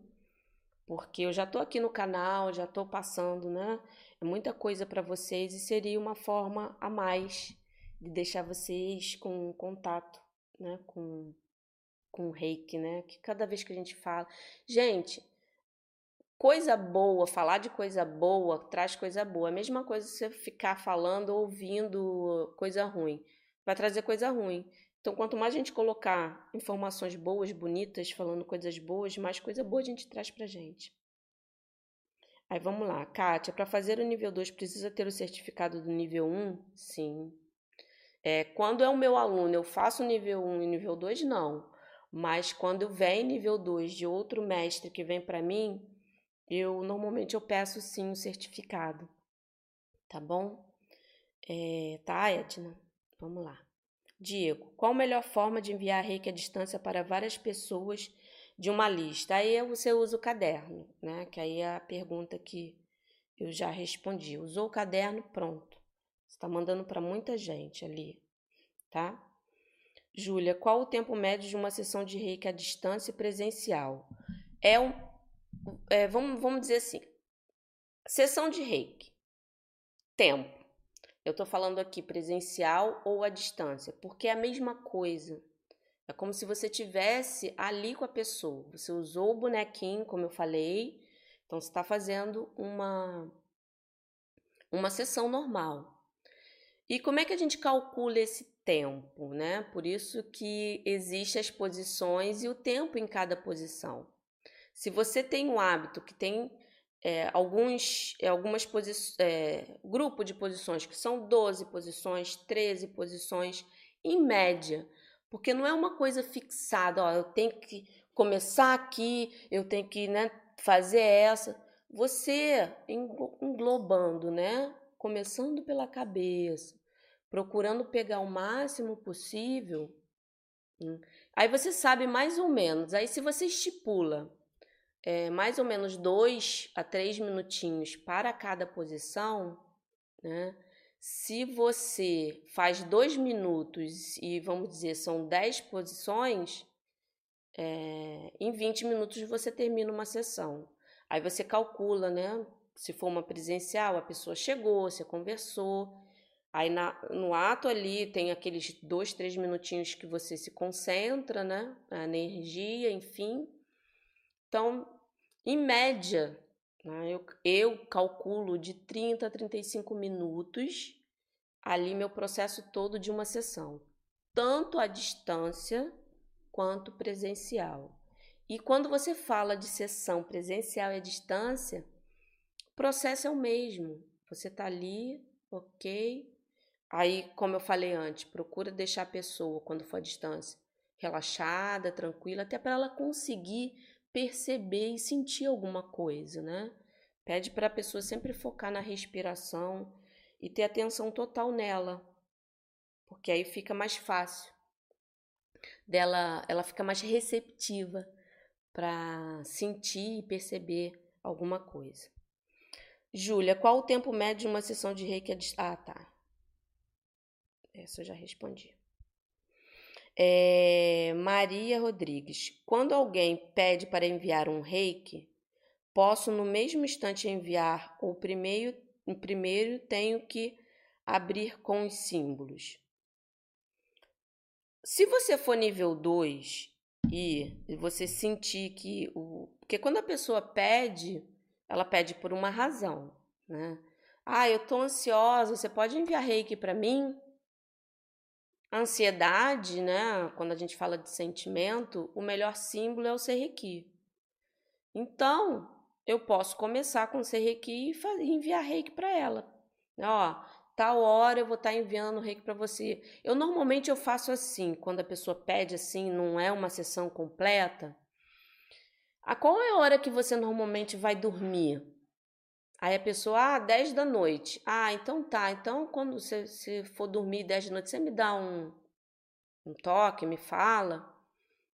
porque eu já estou aqui no canal, já estou passando, né? É muita coisa para vocês e seria uma forma a mais de deixar vocês com contato, né? Com, com o reiki, né? Que cada vez que a gente fala. Gente, coisa boa, falar de coisa boa traz coisa boa. A mesma coisa você ficar falando, ouvindo coisa ruim. Vai trazer coisa ruim. Então, quanto mais a gente colocar informações boas, bonitas, falando coisas boas, mais coisa boa a gente traz pra gente. Aí vamos lá. Kátia, para fazer o nível 2 precisa ter o certificado do nível 1? Sim. É, quando é o meu aluno, eu faço nível 1 e nível 2? Não. Mas quando vem nível 2 de outro mestre que vem para mim, eu normalmente eu peço sim o certificado. Tá bom? É, tá, Edna? Vamos lá. Diego, qual a melhor forma de enviar reiki à distância para várias pessoas de uma lista? Aí você usa o caderno, né? Que aí é a pergunta que eu já respondi. Usou o caderno, pronto. Você está mandando para muita gente ali, tá? Júlia, qual o tempo médio de uma sessão de reiki à distância presencial? É um. É, vamos, vamos dizer assim: sessão de reiki. Tempo. Eu estou falando aqui presencial ou à distância, porque é a mesma coisa. É como se você tivesse ali com a pessoa. Você usou o bonequinho, como eu falei, então você está fazendo uma uma sessão normal. E como é que a gente calcula esse tempo, né? Por isso que existem as posições e o tempo em cada posição. Se você tem um hábito que tem é, alguns, é, algumas é, grupo de posições que são 12 posições, 13 posições, em média, porque não é uma coisa fixada, ó, eu tenho que começar aqui, eu tenho que né, fazer essa. Você englobando, né? Começando pela cabeça, procurando pegar o máximo possível. Hum, aí você sabe mais ou menos. Aí, se você estipula é, mais ou menos dois a três minutinhos para cada posição, né? Se você faz dois minutos e vamos dizer são dez posições, é, em 20 minutos você termina uma sessão. Aí você calcula, né? Se for uma presencial, a pessoa chegou, você conversou. Aí na, no ato ali tem aqueles dois, três minutinhos que você se concentra, né? A energia, enfim. Então, em média, né, eu, eu calculo de 30 a 35 minutos ali meu processo todo de uma sessão, tanto à distância quanto presencial. E quando você fala de sessão presencial e à distância, o processo é o mesmo. Você está ali, ok. Aí, como eu falei antes, procura deixar a pessoa, quando for à distância, relaxada, tranquila, até para ela conseguir perceber e sentir alguma coisa, né? Pede para a pessoa sempre focar na respiração e ter atenção total nela, porque aí fica mais fácil dela, ela fica mais receptiva para sentir e perceber alguma coisa. Júlia, qual o tempo médio de uma sessão de reiki? Ah, tá. Essa eu já respondi. É, Maria Rodrigues. Quando alguém pede para enviar um reiki, posso no mesmo instante enviar o primeiro, o primeiro tenho que abrir com os símbolos. Se você for nível 2 e você sentir que o. Porque quando a pessoa pede, ela pede por uma razão, né? Ah, eu tô ansiosa, você pode enviar reiki para mim? Ansiedade, né, quando a gente fala de sentimento, o melhor símbolo é o Serrequi. Então, eu posso começar com o Serrequi e enviar reiki para ela. Ó, tal hora eu vou estar tá enviando reiki para você. Eu normalmente eu faço assim, quando a pessoa pede assim, não é uma sessão completa. A qual é a hora que você normalmente vai dormir? Aí a pessoa, ah, 10 da noite. Ah, então tá. Então, quando você, você for dormir 10 da noite, você me dá um, um toque, me fala.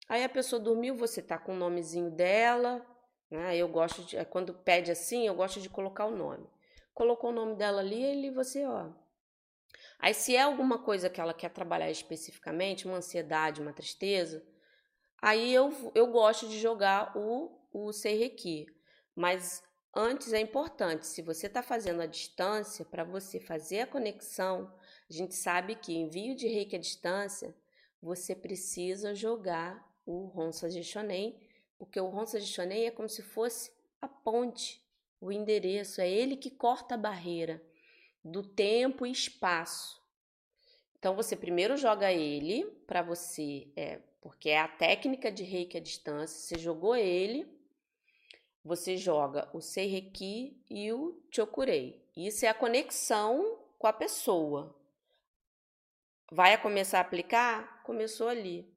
Aí a pessoa dormiu, você tá com o nomezinho dela, né? Eu gosto de, quando pede assim, eu gosto de colocar o nome. Colocou o nome dela ali, ele você, ó. Aí se é alguma coisa que ela quer trabalhar especificamente, uma ansiedade, uma tristeza, aí eu, eu gosto de jogar o, o Seireki. Mas Antes é importante, se você está fazendo a distância, para você fazer a conexão, a gente sabe que envio de reiki à distância, você precisa jogar o Ronsa Shonen, porque o Ronsa Shonen é como se fosse a ponte, o endereço, é ele que corta a barreira do tempo e espaço. Então você primeiro joga ele para você, é, porque é a técnica de reiki à distância, você jogou ele, você joga o Seireki e o Chokurei. Isso é a conexão com a pessoa. Vai começar a aplicar? Começou ali.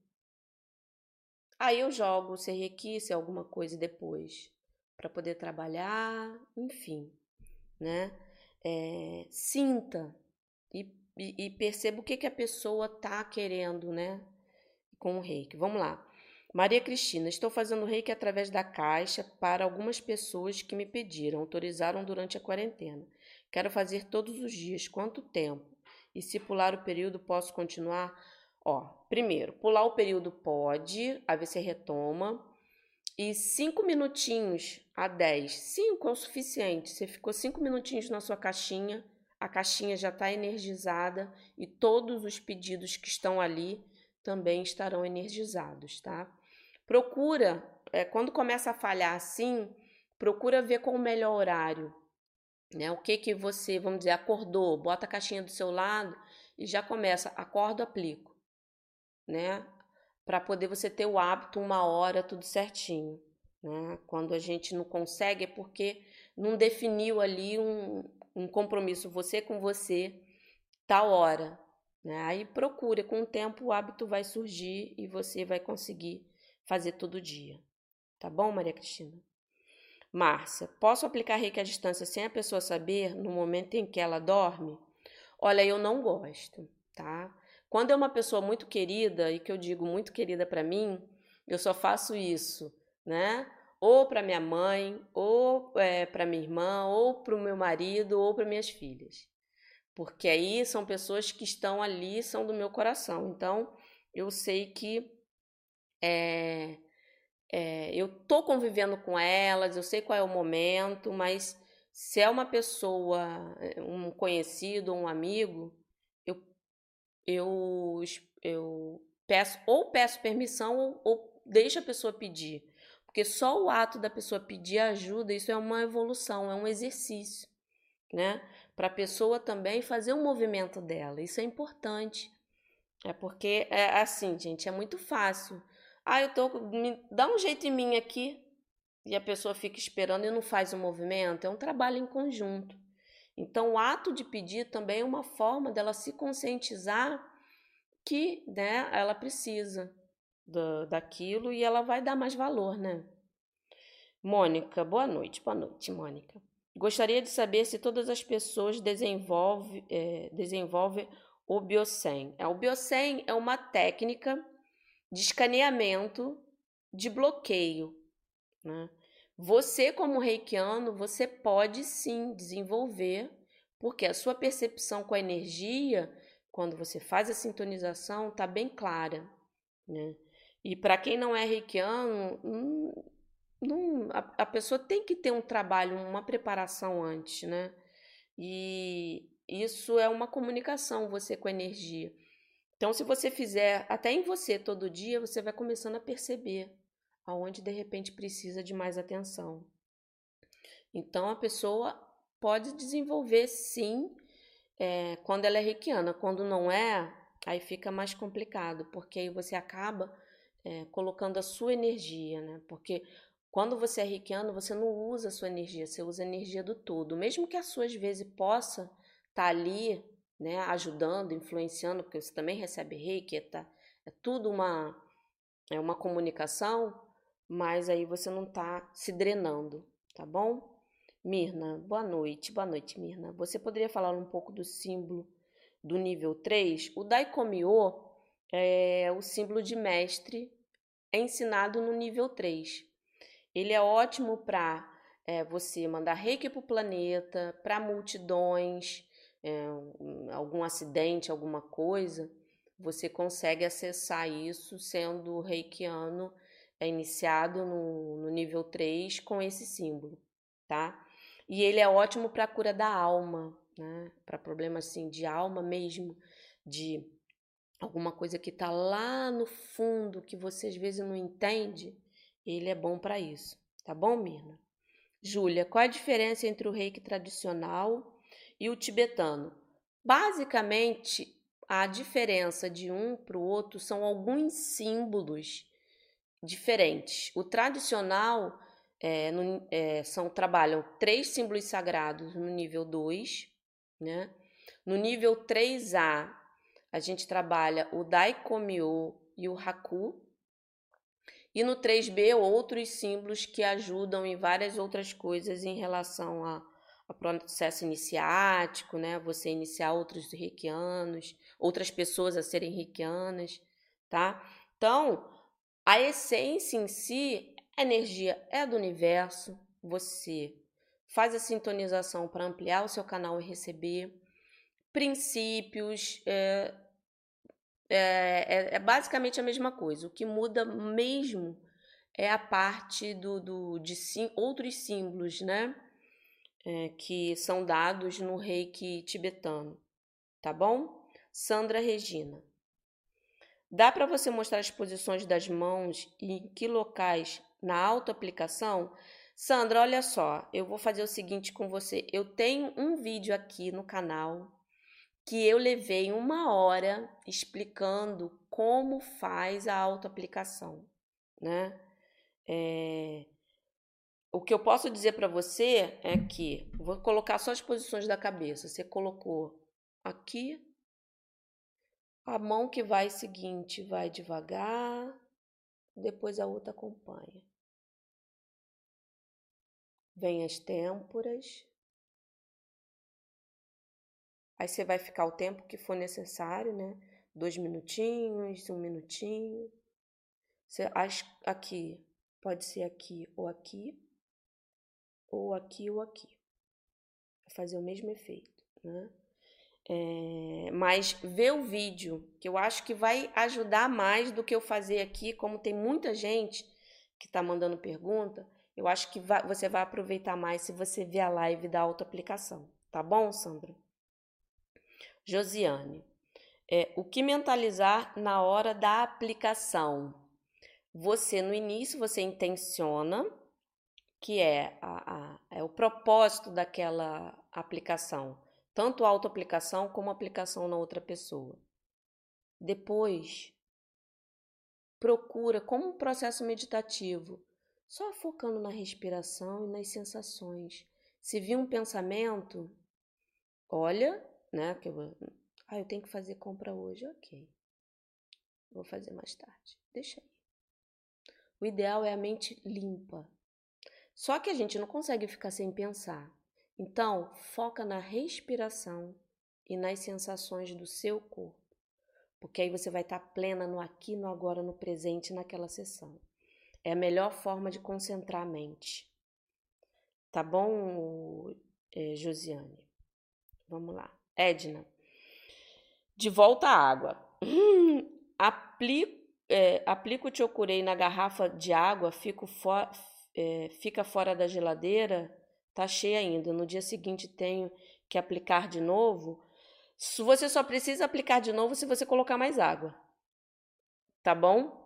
Aí eu jogo o Seireki, se é alguma coisa depois, para poder trabalhar, enfim, né? É, sinta e, e, e, perceba o que, que a pessoa tá querendo, né? Com o reiki. Vamos lá. Maria Cristina, estou fazendo reiki através da caixa para algumas pessoas que me pediram, autorizaram durante a quarentena. Quero fazer todos os dias. Quanto tempo? E se pular o período, posso continuar? Ó, primeiro, pular o período pode, aí você retoma. E cinco minutinhos a dez. Cinco é o suficiente. Você ficou cinco minutinhos na sua caixinha, a caixinha já está energizada e todos os pedidos que estão ali também estarão energizados, tá? Procura, é, quando começa a falhar assim, procura ver qual o melhor horário. Né? O que que você, vamos dizer, acordou, bota a caixinha do seu lado e já começa, acordo, aplico, né? Para poder você ter o hábito uma hora, tudo certinho. Né? Quando a gente não consegue é porque não definiu ali um, um compromisso você com você, tal hora. Né? Aí procura, com o tempo o hábito vai surgir e você vai conseguir fazer todo dia. Tá bom, Maria Cristina? Márcia, posso aplicar reiki à distância sem a pessoa saber no momento em que ela dorme? Olha, eu não gosto, tá? Quando é uma pessoa muito querida, e que eu digo muito querida para mim, eu só faço isso, né? Ou para minha mãe, ou é, para minha irmã, ou para o meu marido, ou para minhas filhas. Porque aí são pessoas que estão ali, são do meu coração. Então, eu sei que é, é, eu tô convivendo com elas, eu sei qual é o momento, mas se é uma pessoa, um conhecido, um amigo, eu, eu, eu peço ou peço permissão ou, ou deixo a pessoa pedir. Porque só o ato da pessoa pedir ajuda, isso é uma evolução, é um exercício, né? Para a pessoa também fazer um movimento dela. Isso é importante. É porque é assim, gente, é muito fácil ah, eu tô. Me, dá um jeito em mim aqui. E a pessoa fica esperando e não faz o movimento. É um trabalho em conjunto. Então, o ato de pedir também é uma forma dela se conscientizar que né, ela precisa do, daquilo e ela vai dar mais valor, né? Mônica, boa noite. Boa noite, Mônica. Gostaria de saber se todas as pessoas desenvolvem é, desenvolve o Biocem. É, o Biocem é uma técnica de escaneamento de bloqueio. Né? Você, como reikiano, você pode sim desenvolver, porque a sua percepção com a energia, quando você faz a sintonização, está bem clara. Né? E para quem não é reikiano, hum, não, a, a, pessoa tem que ter um trabalho, uma preparação antes, né? E isso é uma comunicação, você com a energia. Então, se você fizer até em você todo dia, você vai começando a perceber aonde de repente precisa de mais atenção. Então, a pessoa pode desenvolver sim é, quando ela é reikiana. Quando não é, aí fica mais complicado, porque aí você acaba é, colocando a sua energia, né? Porque quando você é reikiano, você não usa a sua energia, você usa a energia do todo. Mesmo que a sua, às vezes, possa estar tá ali né, ajudando, influenciando, porque você também recebe reiki, é, tá, é tudo uma, é uma comunicação, mas aí você não está se drenando, tá bom? Mirna, boa noite, boa noite, Mirna. Você poderia falar um pouco do símbolo do nível 3? O Daikomyo é o símbolo de mestre é ensinado no nível 3. Ele é ótimo para é, você mandar reiki para o planeta, para multidões, é, algum acidente, alguma coisa, você consegue acessar isso sendo reikiano é iniciado no, no nível 3 com esse símbolo, tá? E ele é ótimo para cura da alma, né? Para problemas assim de alma mesmo, de alguma coisa que está lá no fundo que você às vezes não entende, ele é bom para isso, tá bom, Mirna? Júlia, qual a diferença entre o reiki tradicional e o tibetano. Basicamente, a diferença de um para o outro são alguns símbolos diferentes. O tradicional é, no, é, são trabalham três símbolos sagrados no nível 2, né? No nível 3A, a gente trabalha o Daikomyo e o Haku. E no 3B, outros símbolos que ajudam em várias outras coisas em relação a, a processo iniciático, né? Você iniciar outros reikianos, outras pessoas a serem reikianas, tá? Então, a essência em si a energia é do universo, você faz a sintonização para ampliar o seu canal e receber. Princípios, é, é, é, é, basicamente a mesma coisa. O que muda mesmo é a parte do, do de sim, outros símbolos, né? É, que são dados no reiki tibetano, tá bom? Sandra Regina. Dá para você mostrar as posições das mãos e em que locais na autoaplicação, Sandra, olha só, eu vou fazer o seguinte com você. Eu tenho um vídeo aqui no canal que eu levei uma hora explicando como faz a autoaplicação, né? É... O que eu posso dizer para você é que vou colocar só as posições da cabeça. Você colocou aqui, a mão que vai seguinte vai devagar, depois a outra acompanha. Vem as têmporas. Aí você vai ficar o tempo que for necessário, né? Dois minutinhos, um minutinho. Você, aqui, pode ser aqui ou aqui, ou aqui ou aqui. Fazer o mesmo efeito, né? É, mas ver o vídeo, que eu acho que vai ajudar mais do que eu fazer aqui, como tem muita gente que está mandando pergunta, eu acho que vai, você vai aproveitar mais se você ver a live da autoaplicação. Tá bom, Sandra? Josiane, é, o que mentalizar na hora da aplicação? Você, no início, você intenciona que é, a, a, é o propósito daquela aplicação, tanto autoaplicação como aplicação na outra pessoa. Depois, procura como um processo meditativo só focando na respiração e nas sensações. Se vir um pensamento, olha, né? Que eu, ah, eu tenho que fazer compra hoje, ok. Vou fazer mais tarde. Deixa aí. O ideal é a mente limpa. Só que a gente não consegue ficar sem pensar. Então, foca na respiração e nas sensações do seu corpo. Porque aí você vai estar plena no aqui, no agora, no presente, naquela sessão. É a melhor forma de concentrar a mente. Tá bom, é, Josiane? Vamos lá. Edna. De volta à água. Aplico, é, aplico o Chokurei na garrafa de água, fico for, é, fica fora da geladeira, tá cheia ainda. No dia seguinte tenho que aplicar de novo. Você só precisa aplicar de novo se você colocar mais água. Tá bom?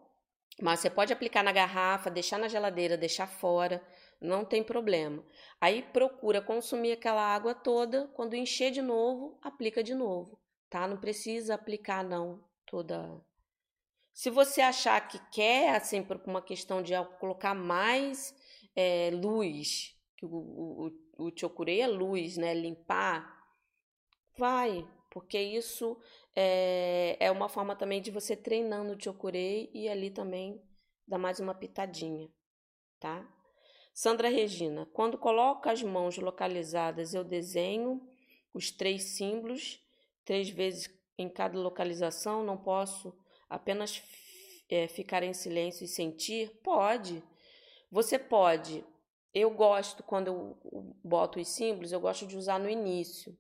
Mas você pode aplicar na garrafa, deixar na geladeira, deixar fora, não tem problema. Aí procura consumir aquela água toda, quando encher de novo, aplica de novo, tá? Não precisa aplicar não toda. Se você achar que quer, assim, por uma questão de colocar mais é, luz, que o, o, o, chokurei é luz, né? Limpar, vai, porque isso é, é uma forma também de você treinando o chokurei e ali também dar mais uma pitadinha, tá? Sandra Regina, quando coloco as mãos localizadas, eu desenho os três símbolos, três vezes em cada localização, não posso apenas é, ficar em silêncio e sentir? Pode. Você pode. Eu gosto, quando eu boto os símbolos, eu gosto de usar no início.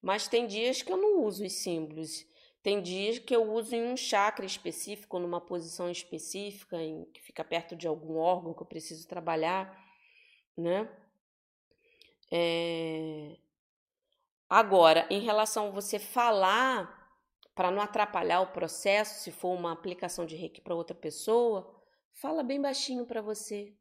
Mas tem dias que eu não uso os símbolos. Tem dias que eu uso em um chakra específico, numa posição específica, em, que fica perto de algum órgão que eu preciso trabalhar, né? É... Agora, em relação a você falar, para não atrapalhar o processo, se for uma aplicação de reiki para outra pessoa, fala bem baixinho para você.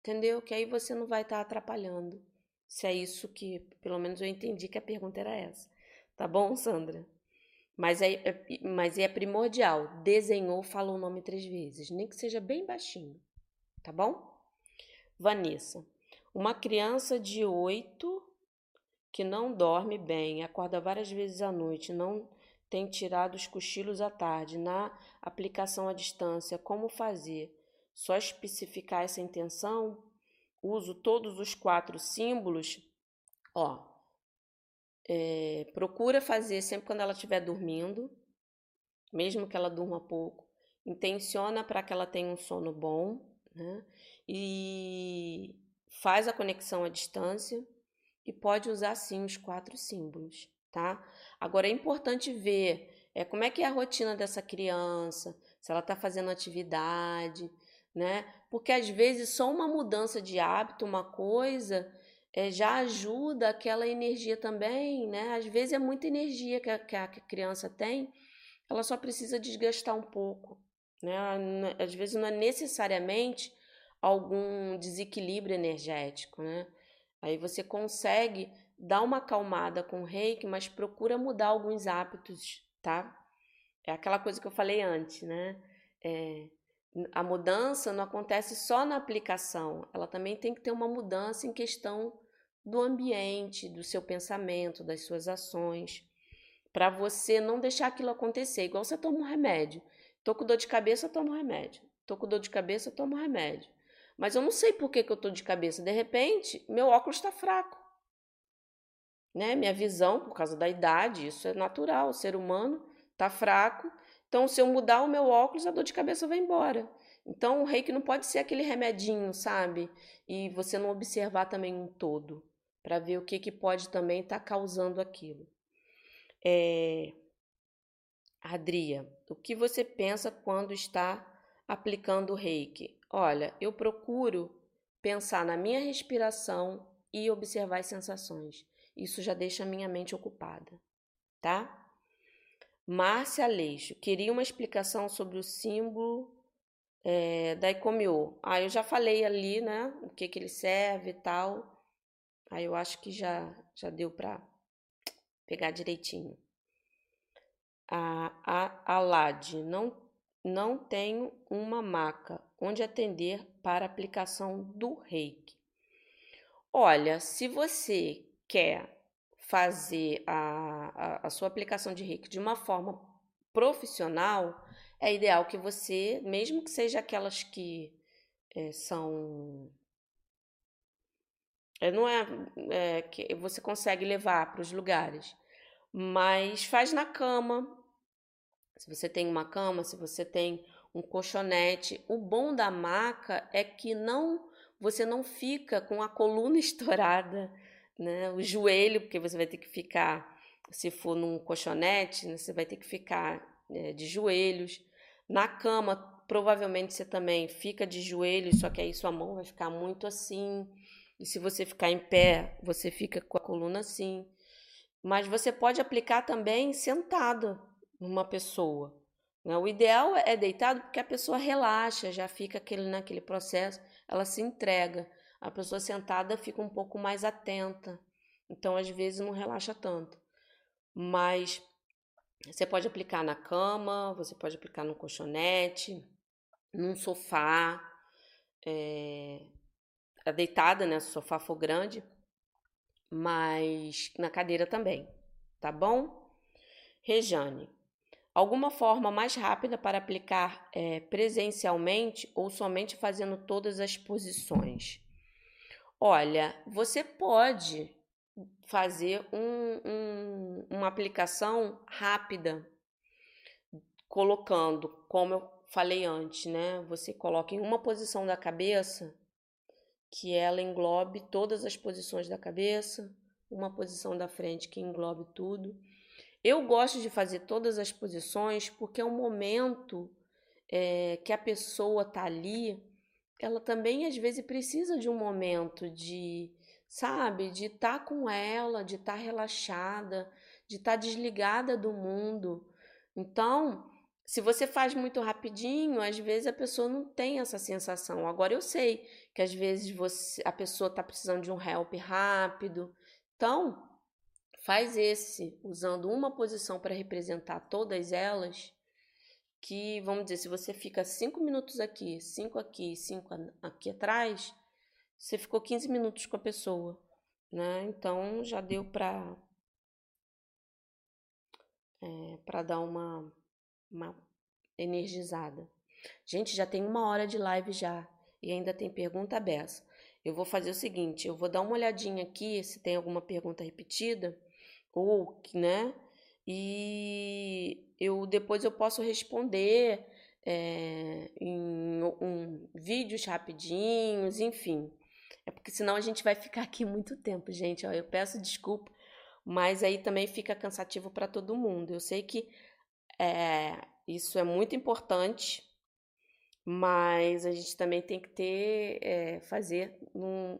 Entendeu? Que aí você não vai estar tá atrapalhando. Se é isso que, pelo menos eu entendi que a pergunta era essa. Tá bom, Sandra? Mas é, é, mas é primordial. Desenhou, falou o nome três vezes, nem que seja bem baixinho. tá bom? Vanessa, uma criança de 8 que não dorme bem, acorda várias vezes à noite, não tem tirado os cochilos à tarde, na aplicação à distância, como fazer? Só especificar essa intenção? Uso todos os quatro símbolos. Ó, é, procura fazer sempre quando ela estiver dormindo, mesmo que ela durma pouco. Intenciona para que ela tenha um sono bom, né? E faz a conexão à distância e pode usar sim os quatro símbolos, tá? Agora é importante ver é, como é que é a rotina dessa criança, se ela está fazendo atividade, né? Porque às vezes só uma mudança de hábito, uma coisa, é, já ajuda aquela energia também, né? Às vezes é muita energia que a, que a criança tem, ela só precisa desgastar um pouco, né? Às vezes não é necessariamente algum desequilíbrio energético, né? Aí você consegue dar uma acalmada com o reiki, mas procura mudar alguns hábitos, tá? É aquela coisa que eu falei antes, né? É, a mudança não acontece só na aplicação, ela também tem que ter uma mudança em questão do ambiente, do seu pensamento, das suas ações, para você não deixar aquilo acontecer. Igual você toma um remédio. Tô com dor de cabeça, eu tomo remédio. Tô com dor de cabeça, eu tomo remédio. Mas eu não sei por que, que eu tô de cabeça. De repente, meu óculos está fraco. Né? Minha visão, por causa da idade, isso é natural. O ser humano está fraco. Então, se eu mudar o meu óculos, a dor de cabeça vai embora. Então, o reiki não pode ser aquele remedinho, sabe? E você não observar também um todo, para ver o que, que pode também estar tá causando aquilo. É... Adria, o que você pensa quando está aplicando o reiki? Olha, eu procuro pensar na minha respiração e observar as sensações. Isso já deixa a minha mente ocupada, tá? Márcia Aleixo, queria uma explicação sobre o símbolo é, da Icomio. Ah, eu já falei ali, né? O que, que ele serve e tal. Aí eu acho que já, já deu para pegar direitinho. A, a, a não, não tenho uma maca onde atender para aplicação do reiki. Olha, se você quer fazer a, a, a sua aplicação de reiki de uma forma profissional, é ideal que você, mesmo que seja aquelas que é, são. É, não é, é, que você consegue levar para os lugares, mas faz na cama. Se você tem uma cama, se você tem um colchonete. O bom da maca é que não você não fica com a coluna estourada, né? O joelho, porque você vai ter que ficar, se for num colchonete, né? você vai ter que ficar é, de joelhos. Na cama, provavelmente você também fica de joelhos, só que aí sua mão vai ficar muito assim. E se você ficar em pé, você fica com a coluna assim. Mas você pode aplicar também sentado numa pessoa. Né? O ideal é deitado porque a pessoa relaxa, já fica aquele, naquele processo, ela se entrega. A pessoa sentada fica um pouco mais atenta, então às vezes não relaxa tanto. Mas você pode aplicar na cama, você pode aplicar no colchonete, num sofá, é, deitada, né? Se o sofá for grande, mas na cadeira também, tá bom? Rejane, Alguma forma mais rápida para aplicar é, presencialmente ou somente fazendo todas as posições? Olha, você pode fazer um, um, uma aplicação rápida, colocando, como eu falei antes, né? Você coloca em uma posição da cabeça que ela englobe todas as posições da cabeça, uma posição da frente que englobe tudo eu gosto de fazer todas as posições porque é um momento é, que a pessoa tá ali, ela também às vezes precisa de um momento de, sabe, de estar tá com ela, de estar tá relaxada, de estar tá desligada do mundo. Então, se você faz muito rapidinho, às vezes a pessoa não tem essa sensação. Agora eu sei que às vezes você, a pessoa está precisando de um help rápido. Então, Faz esse usando uma posição para representar todas elas que, vamos dizer, se você fica cinco minutos aqui, cinco aqui, cinco aqui atrás, você ficou 15 minutos com a pessoa, né? Então já deu para é, para dar uma, uma energizada. Gente, já tem uma hora de live já e ainda tem pergunta aberta. Eu vou fazer o seguinte, eu vou dar uma olhadinha aqui se tem alguma pergunta repetida ou, né? E eu depois eu posso responder é, em um, vídeos rapidinhos, enfim. É porque senão a gente vai ficar aqui muito tempo, gente. Ó, eu peço desculpa, mas aí também fica cansativo para todo mundo. Eu sei que é, isso é muito importante, mas a gente também tem que ter, é, fazer um,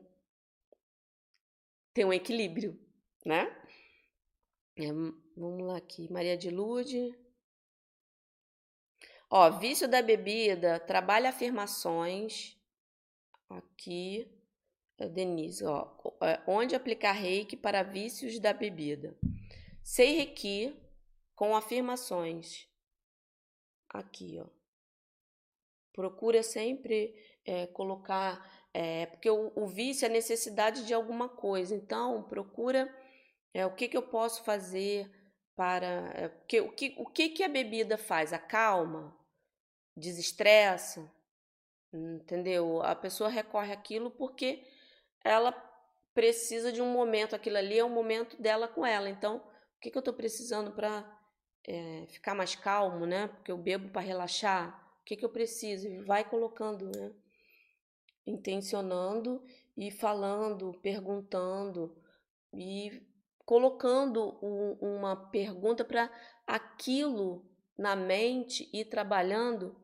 ter um equilíbrio, né? É, vamos lá aqui, Maria de Lude. Ó, vício da bebida, trabalha afirmações. Aqui, é, Denise, ó, é, onde aplicar reiki para vícios da bebida? Sei reiki com afirmações. Aqui, ó. Procura sempre é, colocar, é, porque o, o, vício é necessidade de alguma coisa. Então, procura é, o que, que eu posso fazer para. É, porque, o, que, o que, que a bebida faz? Acalma? Desestressa? Entendeu? A pessoa recorre àquilo porque ela precisa de um momento, aquilo ali é o momento dela com ela. Então, o que, que eu estou precisando para é, ficar mais calmo, né? Porque eu bebo para relaxar o que, que eu preciso? Vai colocando, né? Intencionando e falando, perguntando e colocando um, uma pergunta para aquilo na mente e trabalhando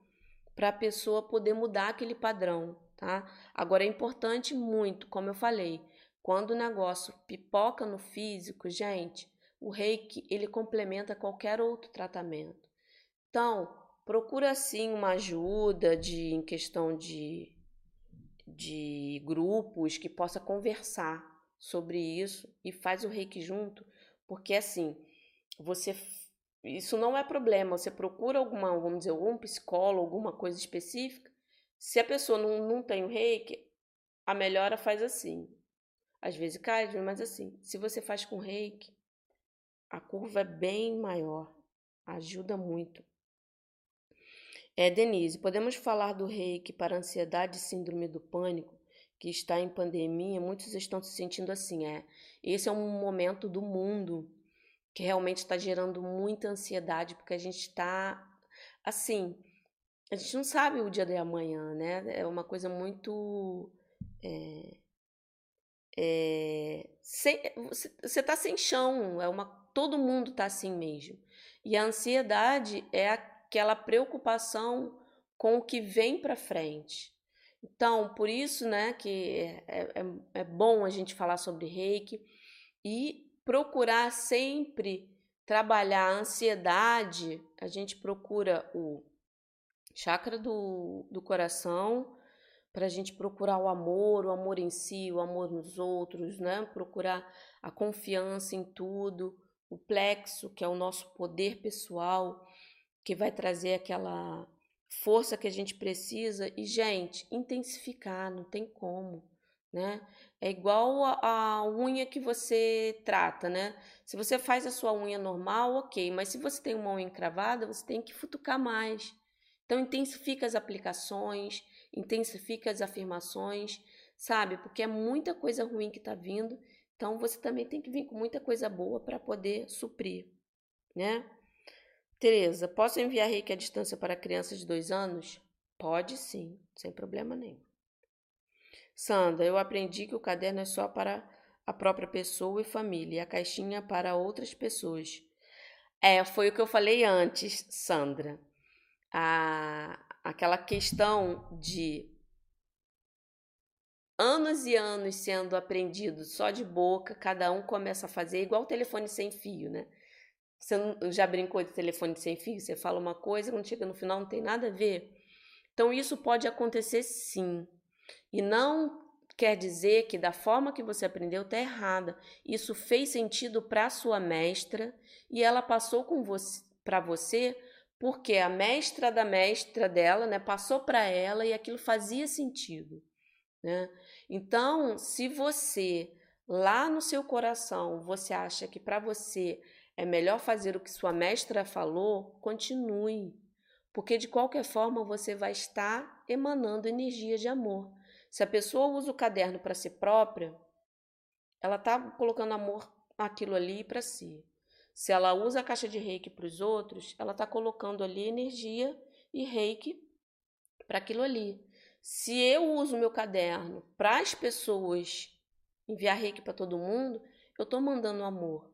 para a pessoa poder mudar aquele padrão, tá? Agora é importante muito, como eu falei, quando o negócio pipoca no físico, gente, o reiki ele complementa qualquer outro tratamento. Então, procura sim uma ajuda de em questão de, de grupos que possa conversar sobre isso e faz o reiki junto, porque assim, você isso não é problema, você procura alguma, vamos dizer, algum psicólogo, alguma coisa específica. Se a pessoa não, não tem o reiki, a melhora faz assim. Às vezes cai, mas assim, se você faz com reiki, a curva é bem maior, ajuda muito. É, Denise, podemos falar do reiki para ansiedade e síndrome do pânico, que está em pandemia, muitos estão se sentindo assim. É, esse é um momento do mundo que realmente está gerando muita ansiedade, porque a gente está assim, a gente não sabe o dia de amanhã, né? É uma coisa muito. É, é, sem, você está sem chão, é uma, todo mundo está assim mesmo. E a ansiedade é aquela preocupação com o que vem para frente. Então, por isso, né, que é, é, é bom a gente falar sobre reiki e procurar sempre trabalhar a ansiedade. A gente procura o chakra do, do coração, para a gente procurar o amor, o amor em si, o amor nos outros, né? Procurar a confiança em tudo, o plexo, que é o nosso poder pessoal, que vai trazer aquela força que a gente precisa e, gente, intensificar, não tem como, né? É igual a, a, unha que você trata, né? Se você faz a sua unha normal, ok, mas se você tem uma unha encravada, você tem que futucar mais. Então, intensifica as aplicações, intensifica as afirmações, sabe? Porque é muita coisa ruim que está vindo, então você também tem que vir com muita coisa boa para poder suprir, né? Tereza, posso enviar reiki à distância para crianças de dois anos? Pode sim, sem problema nenhum. Sandra, eu aprendi que o caderno é só para a própria pessoa e família, e a caixinha para outras pessoas. É, foi o que eu falei antes, Sandra. A, aquela questão de anos e anos sendo aprendido só de boca, cada um começa a fazer igual o telefone sem fio, né? Você já brincou de telefone sem fio? Você fala uma coisa, quando chega no final não tem nada a ver. Então, isso pode acontecer sim. E não quer dizer que da forma que você aprendeu está errada. Isso fez sentido para sua mestra e ela passou com você para você porque a mestra da mestra dela, né, passou para ela e aquilo fazia sentido, né? Então, se você lá no seu coração você acha que para você é melhor fazer o que sua mestra falou, continue, porque de qualquer forma você vai estar emanando energia de amor. Se a pessoa usa o caderno para si própria, ela está colocando amor aquilo ali para si. Se ela usa a caixa de reiki para os outros, ela está colocando ali energia e reiki para aquilo ali. Se eu uso meu caderno para as pessoas enviar reiki para todo mundo, eu estou mandando amor,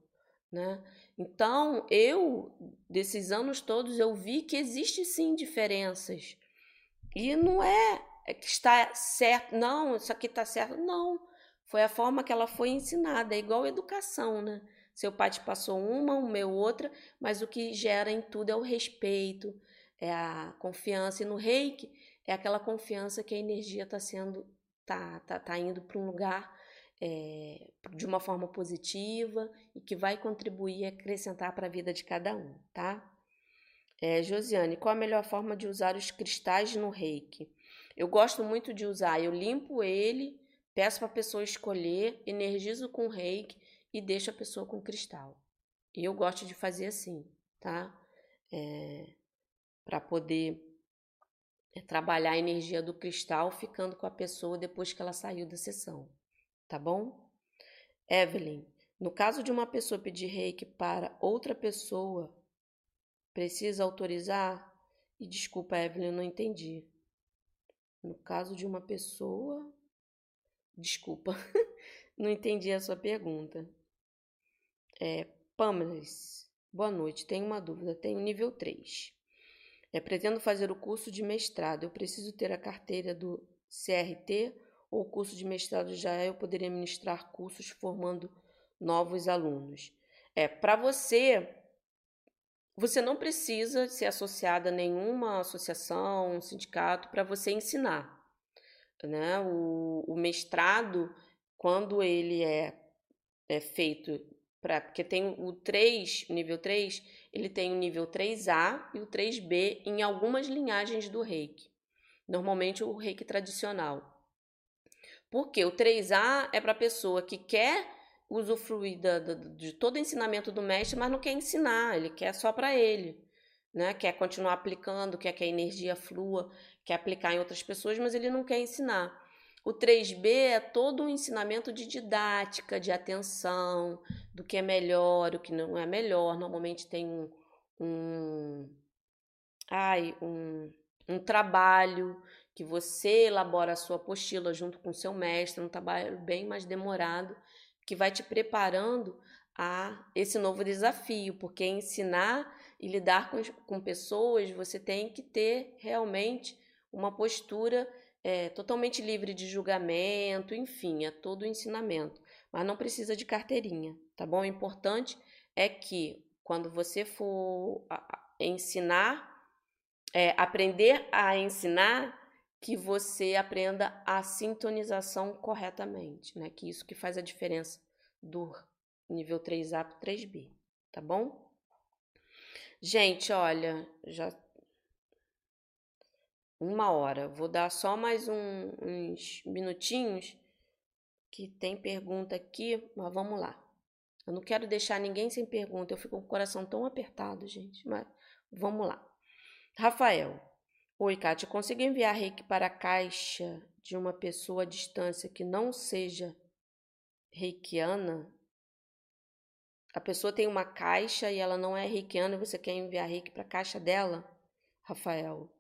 né? Então, eu, desses anos todos, eu vi que existe sim diferenças. E não é, é que está certo, não, isso aqui está certo, não. Foi a forma que ela foi ensinada, é igual educação, né? Seu pai te passou uma, o meu outra, mas o que gera em tudo é o respeito, é a confiança. E no reiki, é aquela confiança que a energia está sendo, tá, tá, tá indo para um lugar é, de uma forma positiva e que vai contribuir e acrescentar para a vida de cada um, tá? É, Josiane, qual a melhor forma de usar os cristais no reiki? Eu gosto muito de usar, eu limpo ele, peço para a pessoa escolher, energizo com reiki e deixo a pessoa com cristal. E eu gosto de fazer assim, tá? É, para poder trabalhar a energia do cristal ficando com a pessoa depois que ela saiu da sessão tá bom? Evelyn, no caso de uma pessoa pedir reiki para outra pessoa, precisa autorizar? E desculpa, Evelyn, não entendi. No caso de uma pessoa. Desculpa, não entendi a sua pergunta. É, Pamela, boa noite. Tenho uma dúvida. Tenho nível 3. É, pretendo fazer o curso de mestrado. Eu preciso ter a carteira do CRT ou curso de mestrado já é, eu poderia ministrar cursos formando novos alunos. É, para você, você não precisa ser associada a nenhuma associação, sindicato, para você ensinar. Né? O, o, mestrado, quando ele é, é feito para. Porque tem o 3, o nível 3, ele tem o nível 3A e o 3B em algumas linhagens do reiki. Normalmente o reiki tradicional. Porque o 3A é para a pessoa que quer usufruir da, da, de todo o ensinamento do mestre, mas não quer ensinar, ele quer só para ele. Né? Quer continuar aplicando, quer que a energia flua, quer aplicar em outras pessoas, mas ele não quer ensinar. O 3B é todo um ensinamento de didática, de atenção, do que é melhor, o que não é melhor. Normalmente tem um, um, ai, um, um trabalho que você elabora a sua apostila junto com seu mestre, um trabalho bem mais demorado, que vai te preparando a esse novo desafio, porque ensinar e lidar com, com pessoas, você tem que ter realmente uma postura é, totalmente livre de julgamento, enfim, é todo o ensinamento. Mas não precisa de carteirinha, tá bom? O importante é que quando você for ensinar, é, aprender a ensinar, que você aprenda a sintonização corretamente, né? Que isso que faz a diferença do nível 3A para 3B, tá bom? Gente, olha, já uma hora. Vou dar só mais um, uns minutinhos que tem pergunta aqui, mas vamos lá. Eu não quero deixar ninguém sem pergunta, eu fico com o coração tão apertado, gente, mas vamos lá. Rafael, Oi, Kátia, consigo enviar reiki para a caixa de uma pessoa à distância que não seja reikiana? A pessoa tem uma caixa e ela não é reikiana e você quer enviar reiki para a caixa dela? Rafael,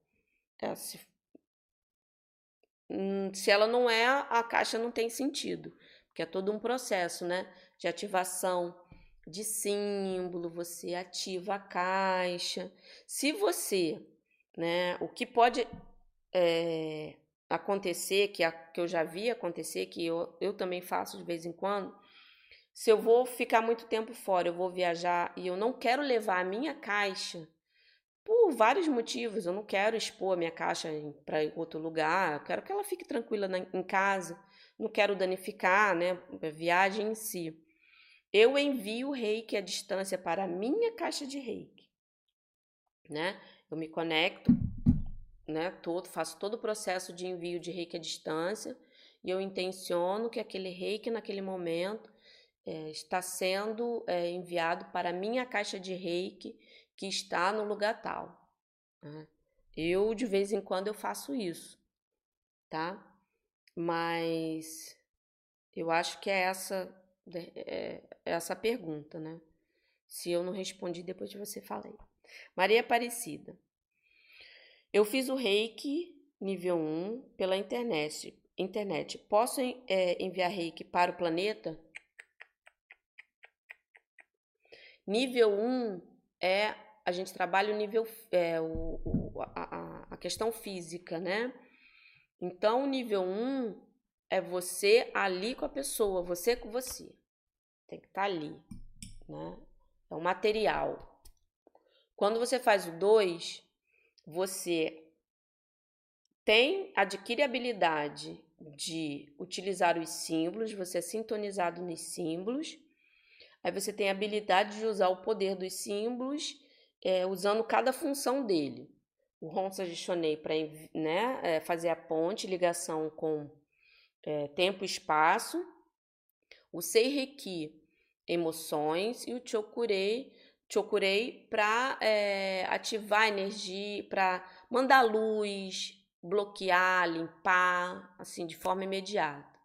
é, se, hum, se ela não é, a caixa não tem sentido, porque é todo um processo, né? De ativação de símbolo, você ativa a caixa. Se você né? O que pode é, acontecer, que, a, que eu já vi acontecer, que eu, eu também faço de vez em quando, se eu vou ficar muito tempo fora, eu vou viajar e eu não quero levar a minha caixa por vários motivos. Eu não quero expor a minha caixa para outro lugar, eu quero que ela fique tranquila na, em casa, não quero danificar né, a viagem em si. Eu envio o reiki à distância para a minha caixa de reiki. né? Eu me conecto, né? Todo, faço todo o processo de envio de reiki à distância e eu intenciono que aquele reiki naquele momento é, está sendo é, enviado para a minha caixa de reiki que está no lugar tal. Né? Eu, de vez em quando, eu faço isso, tá? Mas eu acho que é essa, é, é essa pergunta, né? Se eu não respondi, depois de você falei. Maria Aparecida. Eu fiz o reiki nível 1 pela internet. internet. Posso é, enviar reiki para o planeta? Nível 1 é a gente trabalha o nível é, o, o, a, a questão física, né? Então, o nível 1 é você ali com a pessoa, você com você. Tem que estar tá ali, né? É o material. Quando você faz o 2, você tem, adquire a habilidade de utilizar os símbolos, você é sintonizado nos símbolos. Aí você tem a habilidade de usar o poder dos símbolos, é, usando cada função dele. O Honsa Shonei para né, é, fazer a ponte, ligação com é, tempo e espaço. O Seireki, emoções. E o Chokurei Chokurei para é, ativar energia, para mandar luz, bloquear, limpar, assim, de forma imediata.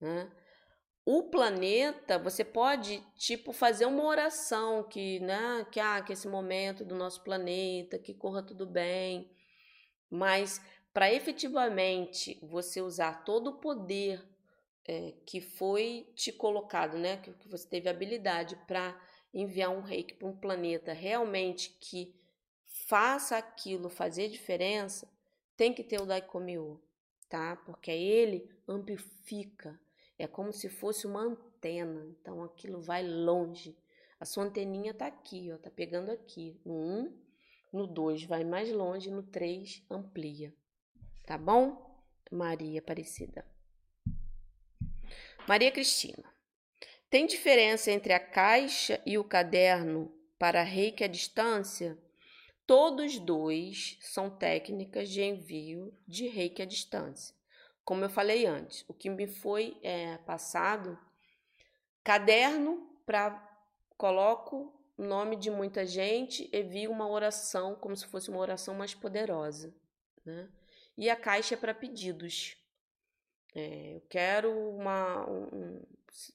Né? O planeta, você pode, tipo, fazer uma oração que, né, que, ah, que esse momento do nosso planeta, que corra tudo bem, mas para efetivamente você usar todo o poder é, que foi te colocado, né, que, que você teve habilidade para enviar um reiki para um planeta realmente que faça aquilo fazer diferença, tem que ter o Daikomyo, tá? Porque ele amplifica, é como se fosse uma antena, então aquilo vai longe. A sua anteninha tá aqui, ó, tá pegando aqui. No 1, um, no 2 vai mais longe, no 3 amplia. Tá bom? Maria Aparecida. Maria Cristina. Tem diferença entre a caixa e o caderno para reiki à distância? Todos dois são técnicas de envio de reiki à distância. Como eu falei antes, o que me foi é, passado, caderno para coloco o nome de muita gente, envio uma oração como se fosse uma oração mais poderosa, né? E a caixa é para pedidos. É, eu quero uma, um,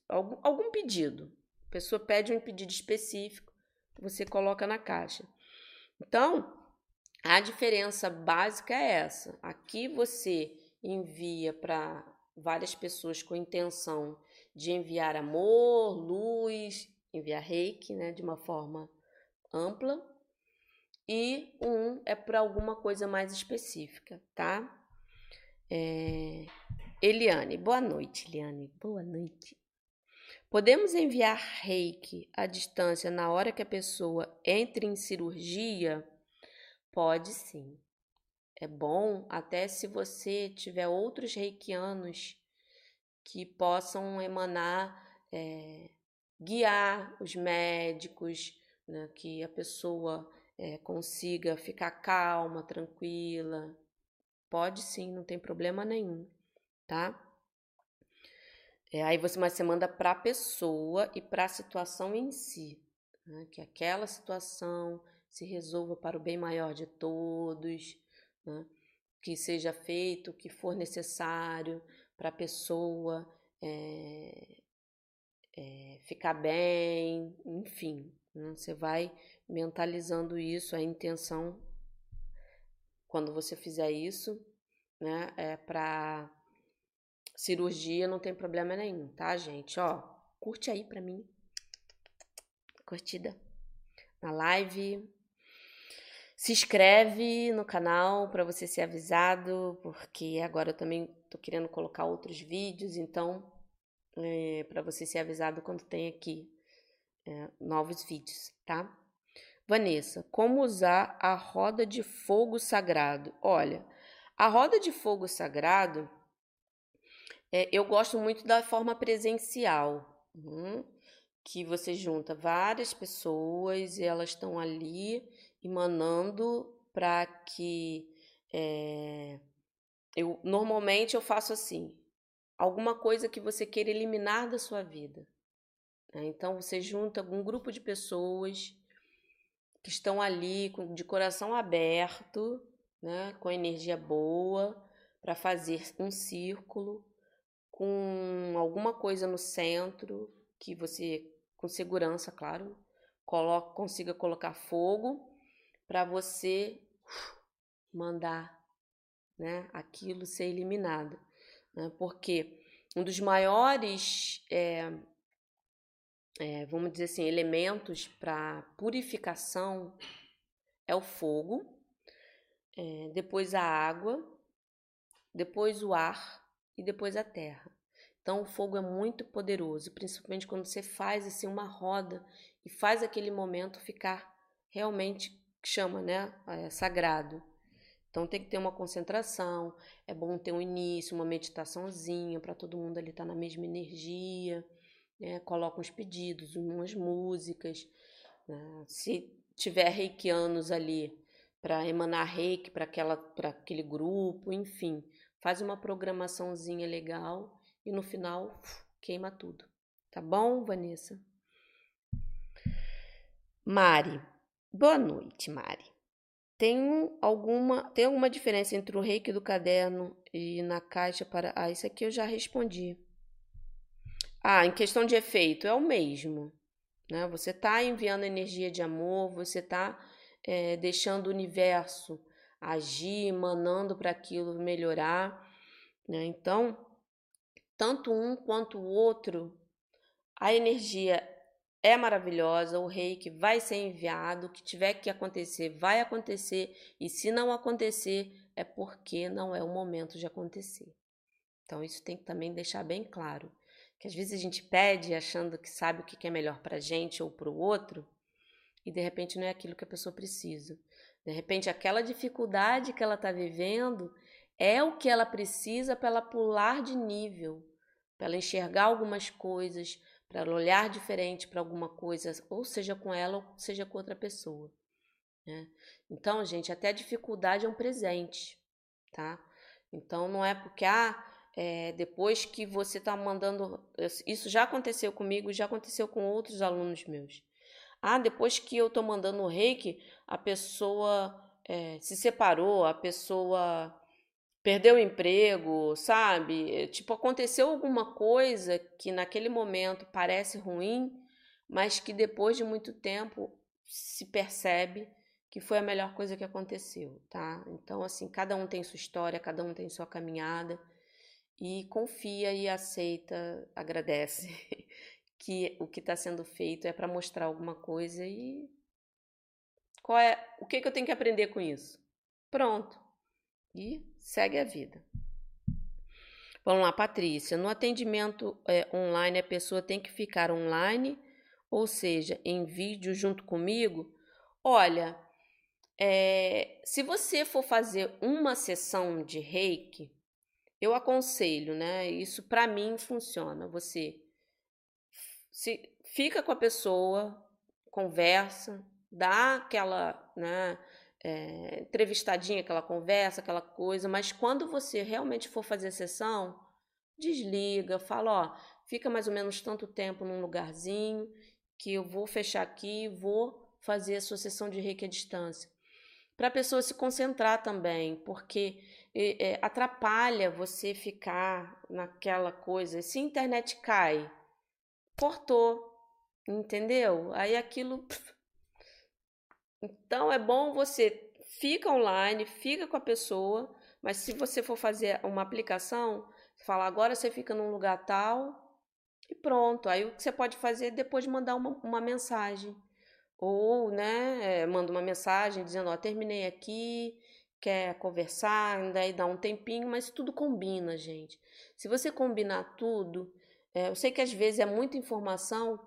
algum, algum pedido. A pessoa pede um pedido específico, você coloca na caixa. Então, a diferença básica é essa. Aqui você envia para várias pessoas com intenção de enviar amor, luz, enviar reiki, né, de uma forma ampla. E um é para alguma coisa mais específica, tá? É... Eliane, boa noite, Eliane. Boa noite. Podemos enviar reiki à distância na hora que a pessoa entre em cirurgia? Pode sim. É bom até se você tiver outros reikianos que possam emanar, é, guiar os médicos, né, que a pessoa é, consiga ficar calma, tranquila. Pode sim, não tem problema nenhum, tá? É, aí você, mas você manda para a pessoa e para a situação em si, né? que aquela situação se resolva para o bem maior de todos, né? que seja feito o que for necessário para a pessoa é, é, ficar bem, enfim, né? você vai mentalizando isso, a intenção quando você fizer isso, né, é para cirurgia não tem problema nenhum, tá, gente? Ó, curte aí pra mim. Curtida na live. Se inscreve no canal para você ser avisado, porque agora eu também tô querendo colocar outros vídeos, então é, para você ser avisado quando tem aqui é, novos vídeos, tá? Vanessa, como usar a roda de fogo sagrado? Olha, a roda de fogo sagrado é, eu gosto muito da forma presencial, uhum, que você junta várias pessoas e elas estão ali emanando para que é, eu normalmente eu faço assim, alguma coisa que você queira eliminar da sua vida. Né? Então você junta algum grupo de pessoas que estão ali com, de coração aberto, né, com energia boa, para fazer um círculo com alguma coisa no centro que você, com segurança, claro, coloca, consiga colocar fogo para você mandar né, aquilo ser eliminado. Né? Porque um dos maiores, é, é, vamos dizer assim, elementos para purificação é o fogo, é, depois a água, depois o ar e depois a terra. Então o fogo é muito poderoso, principalmente quando você faz assim uma roda e faz aquele momento ficar realmente chama, né, é, sagrado. Então tem que ter uma concentração, é bom ter um início, uma meditaçãozinha para todo mundo ali estar tá na mesma energia, né? Coloca uns pedidos, umas músicas. Né? Se tiver reikianos ali para emanar reiki para aquele grupo, enfim, faz uma programaçãozinha legal e no final queima tudo. Tá bom, Vanessa? Mari. Boa noite, Mari. Tem alguma, tem alguma diferença entre o reiki do caderno e na caixa para. Ah, isso aqui eu já respondi. Ah, em questão de efeito, é o mesmo. Né? Você está enviando energia de amor, você está é, deixando o universo agir, manando para aquilo melhorar. Né? Então, tanto um quanto o outro, a energia é maravilhosa, o reiki vai ser enviado, o que tiver que acontecer, vai acontecer, e se não acontecer, é porque não é o momento de acontecer. Então, isso tem que também deixar bem claro. Que às vezes a gente pede achando que sabe o que é melhor para a gente ou para o outro, e de repente não é aquilo que a pessoa precisa. De repente, aquela dificuldade que ela está vivendo é o que ela precisa para ela pular de nível, para ela enxergar algumas coisas, para ela olhar diferente para alguma coisa, ou seja com ela, ou seja com outra pessoa. Né? Então, gente, até a dificuldade é um presente, tá? Então, não é porque, ah, é, depois que você está mandando. Isso já aconteceu comigo, já aconteceu com outros alunos meus. Ah, depois que eu estou mandando o reiki, a pessoa é, se separou, a pessoa perdeu o emprego, sabe? Eh, tipo, aconteceu alguma coisa que naquele momento parece ruim, mas que depois de muito tempo se percebe que foi a melhor coisa que aconteceu, tá? Então, assim, cada um tem sua história, cada um tem sua caminhada e confia e aceita, agradece que o que está sendo feito é para mostrar alguma coisa e qual é o que, que eu tenho que aprender com isso? Pronto e segue a vida. Vamos lá, Patrícia. No atendimento é, online, a pessoa tem que ficar online, ou seja, em vídeo junto comigo? Olha, é, se você for fazer uma sessão de reiki, eu aconselho, né? Isso para mim funciona. Você se fica com a pessoa, conversa, dá aquela, né? é, entrevistadinha, aquela conversa, aquela coisa, mas quando você realmente for fazer a sessão, desliga, fala, ó, fica mais ou menos tanto tempo num lugarzinho que eu vou fechar aqui vou fazer a sua sessão de reiki à distância. Para a pessoa se concentrar também, porque é, atrapalha você ficar naquela coisa. Se a internet cai, cortou, entendeu? Aí aquilo então é bom você fica online, fica com a pessoa, mas se você for fazer uma aplicação, fala agora você fica num lugar tal e pronto. Aí o que você pode fazer é depois mandar uma, uma mensagem. Ou, né, é, manda uma mensagem dizendo, ó, terminei aqui, quer conversar, daí dá um tempinho, mas tudo combina, gente. Se você combinar tudo, é, eu sei que às vezes é muita informação,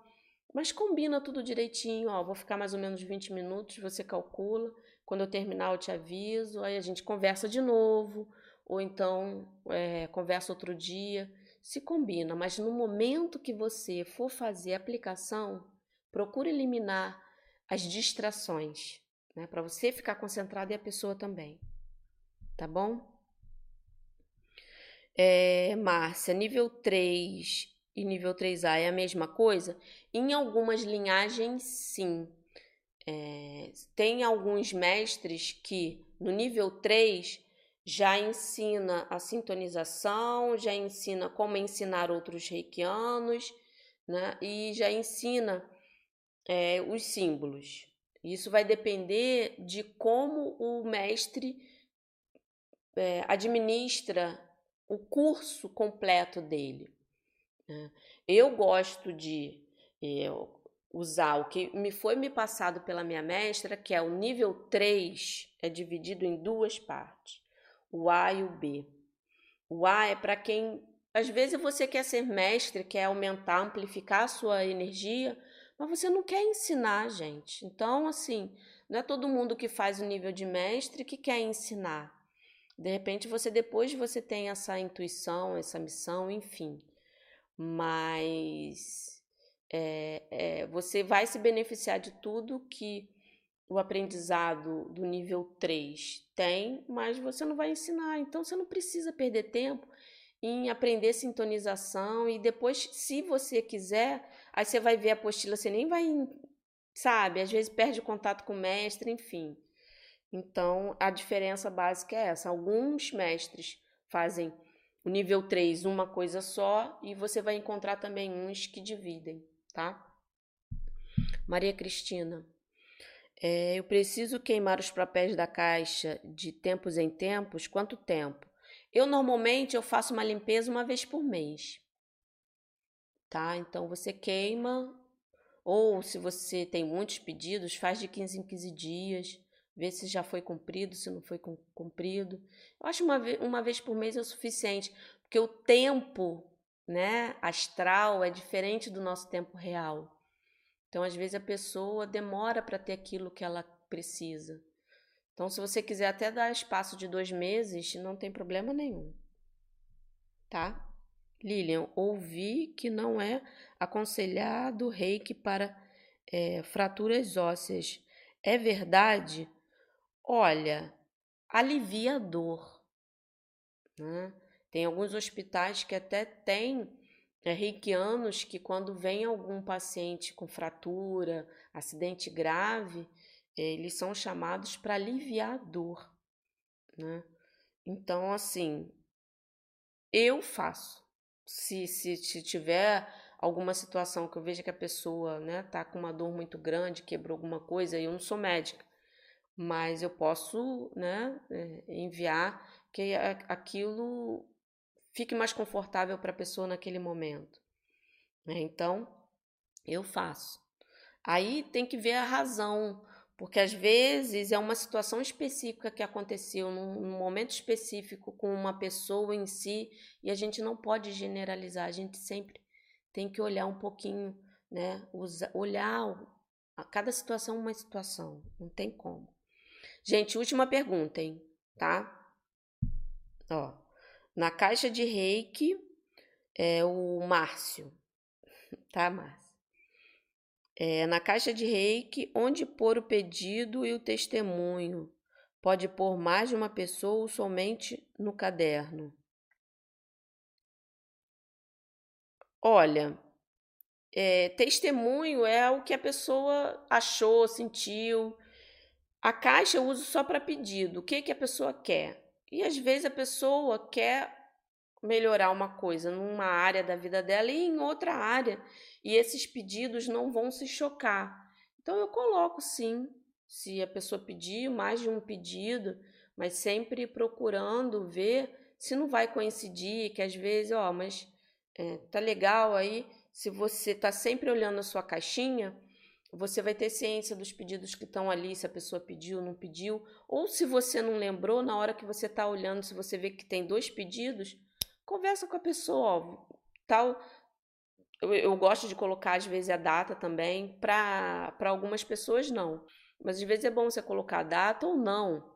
mas combina tudo direitinho, ó, vou ficar mais ou menos 20 minutos, você calcula. Quando eu terminar, eu te aviso, aí a gente conversa de novo, ou então é, conversa outro dia. Se combina, mas no momento que você for fazer a aplicação, procure eliminar as distrações, né? Para você ficar concentrado e a pessoa também. Tá bom? É, Márcia, nível 3 e nível 3A é a mesma coisa? Em algumas linhagens, sim. É, tem alguns mestres que no nível 3 já ensina a sintonização, já ensina como ensinar outros reikianos, né? E já ensina é, os símbolos. Isso vai depender de como o mestre é, administra o curso completo dele. Né? Eu gosto de é, usar o que me foi me passado pela minha mestra, que é o nível 3, é dividido em duas partes o A e o B. O A é para quem às vezes você quer ser mestre, quer aumentar, amplificar a sua energia, mas você não quer ensinar, gente. Então, assim, não é todo mundo que faz o nível de mestre que quer ensinar. De repente, você depois você tem essa intuição, essa missão, enfim. Mas é, é, você vai se beneficiar de tudo que o aprendizado do nível 3 tem, mas você não vai ensinar. Então você não precisa perder tempo em aprender sintonização e depois, se você quiser, aí você vai ver a apostila, você nem vai, sabe? Às vezes perde contato com o mestre, enfim. Então, a diferença básica é essa. Alguns mestres fazem o nível 3 uma coisa só e você vai encontrar também uns que dividem, tá? Maria Cristina. É, eu preciso queimar os papéis da caixa de tempos em tempos. Quanto tempo? Eu normalmente eu faço uma limpeza uma vez por mês. Tá? Então você queima ou se você tem muitos pedidos, faz de 15 em 15 dias, vê se já foi cumprido, se não foi cumprido. Eu acho uma vez, uma vez por mês é o suficiente, porque o tempo, né, astral é diferente do nosso tempo real. Então, às vezes, a pessoa demora para ter aquilo que ela precisa. Então, se você quiser até dar espaço de dois meses, não tem problema nenhum. Tá? Lilian, ouvi que não é aconselhado reiki para é, fraturas ósseas. É verdade? Olha, alivia a dor. Né? Tem alguns hospitais que até têm é, reikianos que, quando vem algum paciente com fratura, acidente grave, eles são chamados para aliviar a dor, né? Então, assim, eu faço. Se, se, se tiver alguma situação que eu veja que a pessoa né, tá com uma dor muito grande, quebrou alguma coisa, eu não sou médica, mas eu posso né, é, enviar que aquilo fique mais confortável para a pessoa naquele momento. Né? Então, eu faço. Aí tem que ver a razão, porque às vezes é uma situação específica que aconteceu num, momento específico com uma pessoa em si e a gente não pode generalizar, a gente sempre tem que olhar um pouquinho, né? Usa, olhar cada situação uma situação, não tem como. Gente, última pergunta, hein? Tá? Ó, na caixa de reiki é o Márcio, tá, Márcio? É, na caixa de reiki, onde pôr o pedido e o testemunho? Pode pôr mais de uma pessoa ou somente no caderno? Olha, é, testemunho é o que a pessoa achou, sentiu. A caixa eu uso só para pedido. O que, que a pessoa quer? E às vezes a pessoa quer melhorar uma coisa numa área da vida dela e em outra área, e esses pedidos não vão se chocar. Então eu coloco sim, se a pessoa pedir mais de um pedido, mas sempre procurando ver se não vai coincidir, que às vezes, ó, mas é, tá legal aí, se você tá sempre olhando a sua caixinha, você vai ter ciência dos pedidos que estão ali, se a pessoa pediu não pediu, ou se você não lembrou, na hora que você está olhando, se você vê que tem dois pedidos, conversa com a pessoa, ó, tal. Eu, eu, gosto de colocar às vezes a data também, para algumas pessoas não. Mas às vezes é bom você colocar a data ou não.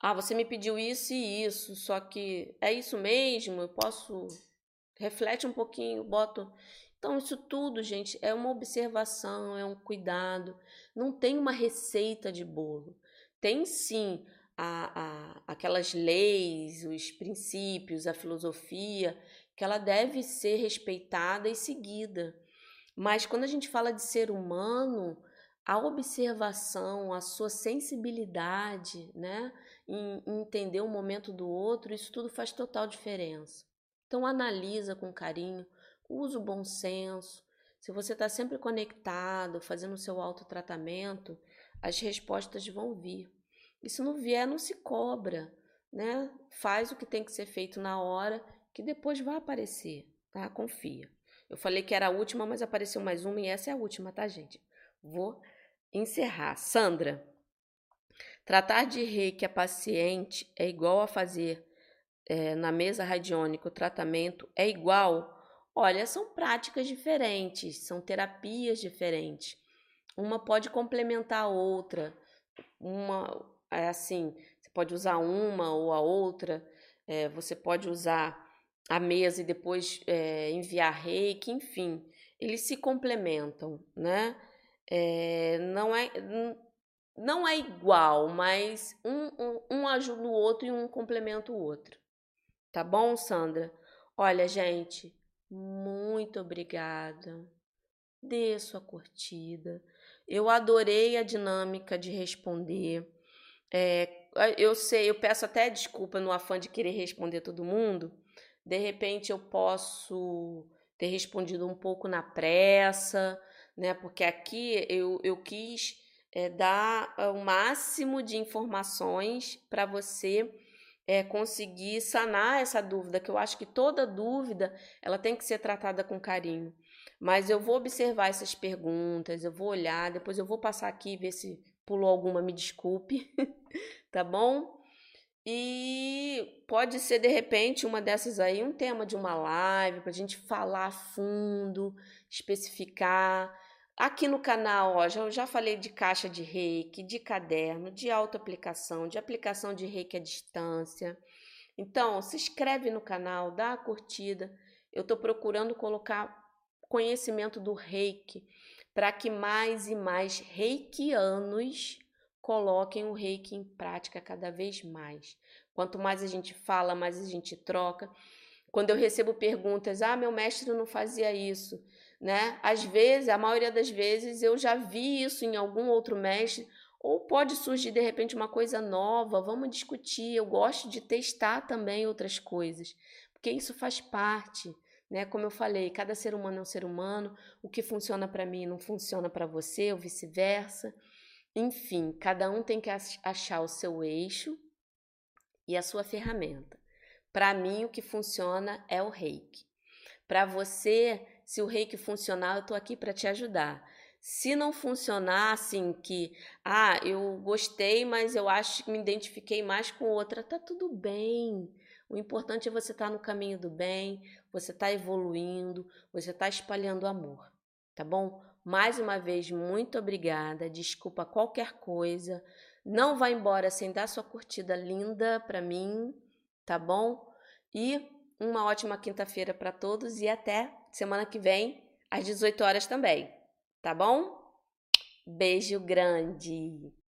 Ah, você me pediu isso e isso, só que é isso mesmo, eu posso reflete um pouquinho, boto. Então, isso tudo, gente, é uma observação, é um cuidado. Não tem uma receita de bolo. Tem sim a, a, aquelas leis, os princípios, a filosofia, que ela deve ser respeitada e seguida. Mas quando a gente fala de ser humano, a observação, a sua sensibilidade, né, em, entender o momento do outro, isso tudo faz total diferença. Então analisa com carinho, usa o bom senso. Se você está sempre conectado, fazendo o seu autotratamento, as respostas vão vir. E se não vier, não se cobra, né? Faz o que tem que ser feito na hora, que depois vai aparecer, tá? Confia. Eu falei que era a última, mas apareceu mais uma e essa é a última, tá, gente? Vou encerrar. Sandra, tratar de reiki a paciente é igual a fazer é, na mesa radiônica o tratamento? É igual? Olha, são práticas diferentes, são terapias diferentes. Uma pode complementar a outra. Uma, é assim, você pode usar uma ou a outra. É, você pode usar a mesa e depois é, enviar reiki, enfim, eles se complementam, né? É, não é não é igual, mas um, um, um ajuda o outro e um complementa o outro. Tá bom, Sandra? Olha, gente, muito obrigada. Dê sua curtida. Eu adorei a dinâmica de responder. É, eu sei, eu peço até desculpa no afã de querer responder todo mundo. De repente eu posso ter respondido um pouco na pressa, né? Porque aqui eu, eu quis é, dar o máximo de informações para você é, conseguir sanar essa dúvida, que eu acho que toda dúvida ela tem que ser tratada com carinho. Mas eu vou observar essas perguntas, eu vou olhar, depois eu vou passar aqui ver se pulou alguma, me desculpe, tá bom? E pode ser de repente uma dessas aí um tema de uma live para a gente falar a fundo, especificar. Aqui no canal, ó, já, já falei de caixa de reiki, de caderno, de autoaplicação, de aplicação de reiki à distância. Então, se inscreve no canal, dá a curtida. Eu estou procurando colocar conhecimento do reiki para que mais e mais reikianos coloquem o reiki em prática cada vez mais. Quanto mais a gente fala, mais a gente troca. Quando eu recebo perguntas, ah, meu mestre não fazia isso né? Às vezes, a maioria das vezes, eu já vi isso em algum outro mestre, ou pode surgir de repente uma coisa nova, vamos discutir. Eu gosto de testar também outras coisas, porque isso faz parte, né? Como eu falei, cada ser humano é um ser humano, o que funciona para mim não funciona para você, ou vice-versa. Enfim, cada um tem que achar o seu eixo e a sua ferramenta. Para mim, o que funciona é o reiki. Para você, se o reiki funcionar, eu estou aqui para te ajudar. Se não funcionar, assim, que, ah, eu gostei, mas eu acho que me identifiquei mais com outra, tá tudo bem. O importante é você estar tá no caminho do bem, você está evoluindo, você está espalhando amor, tá bom? Mais uma vez, muito obrigada. Desculpa qualquer coisa. Não vá embora sem dar sua curtida linda para mim, tá bom? E uma ótima quinta-feira para todos e até semana que vem, às 18 horas também. Tá bom? Beijo grande!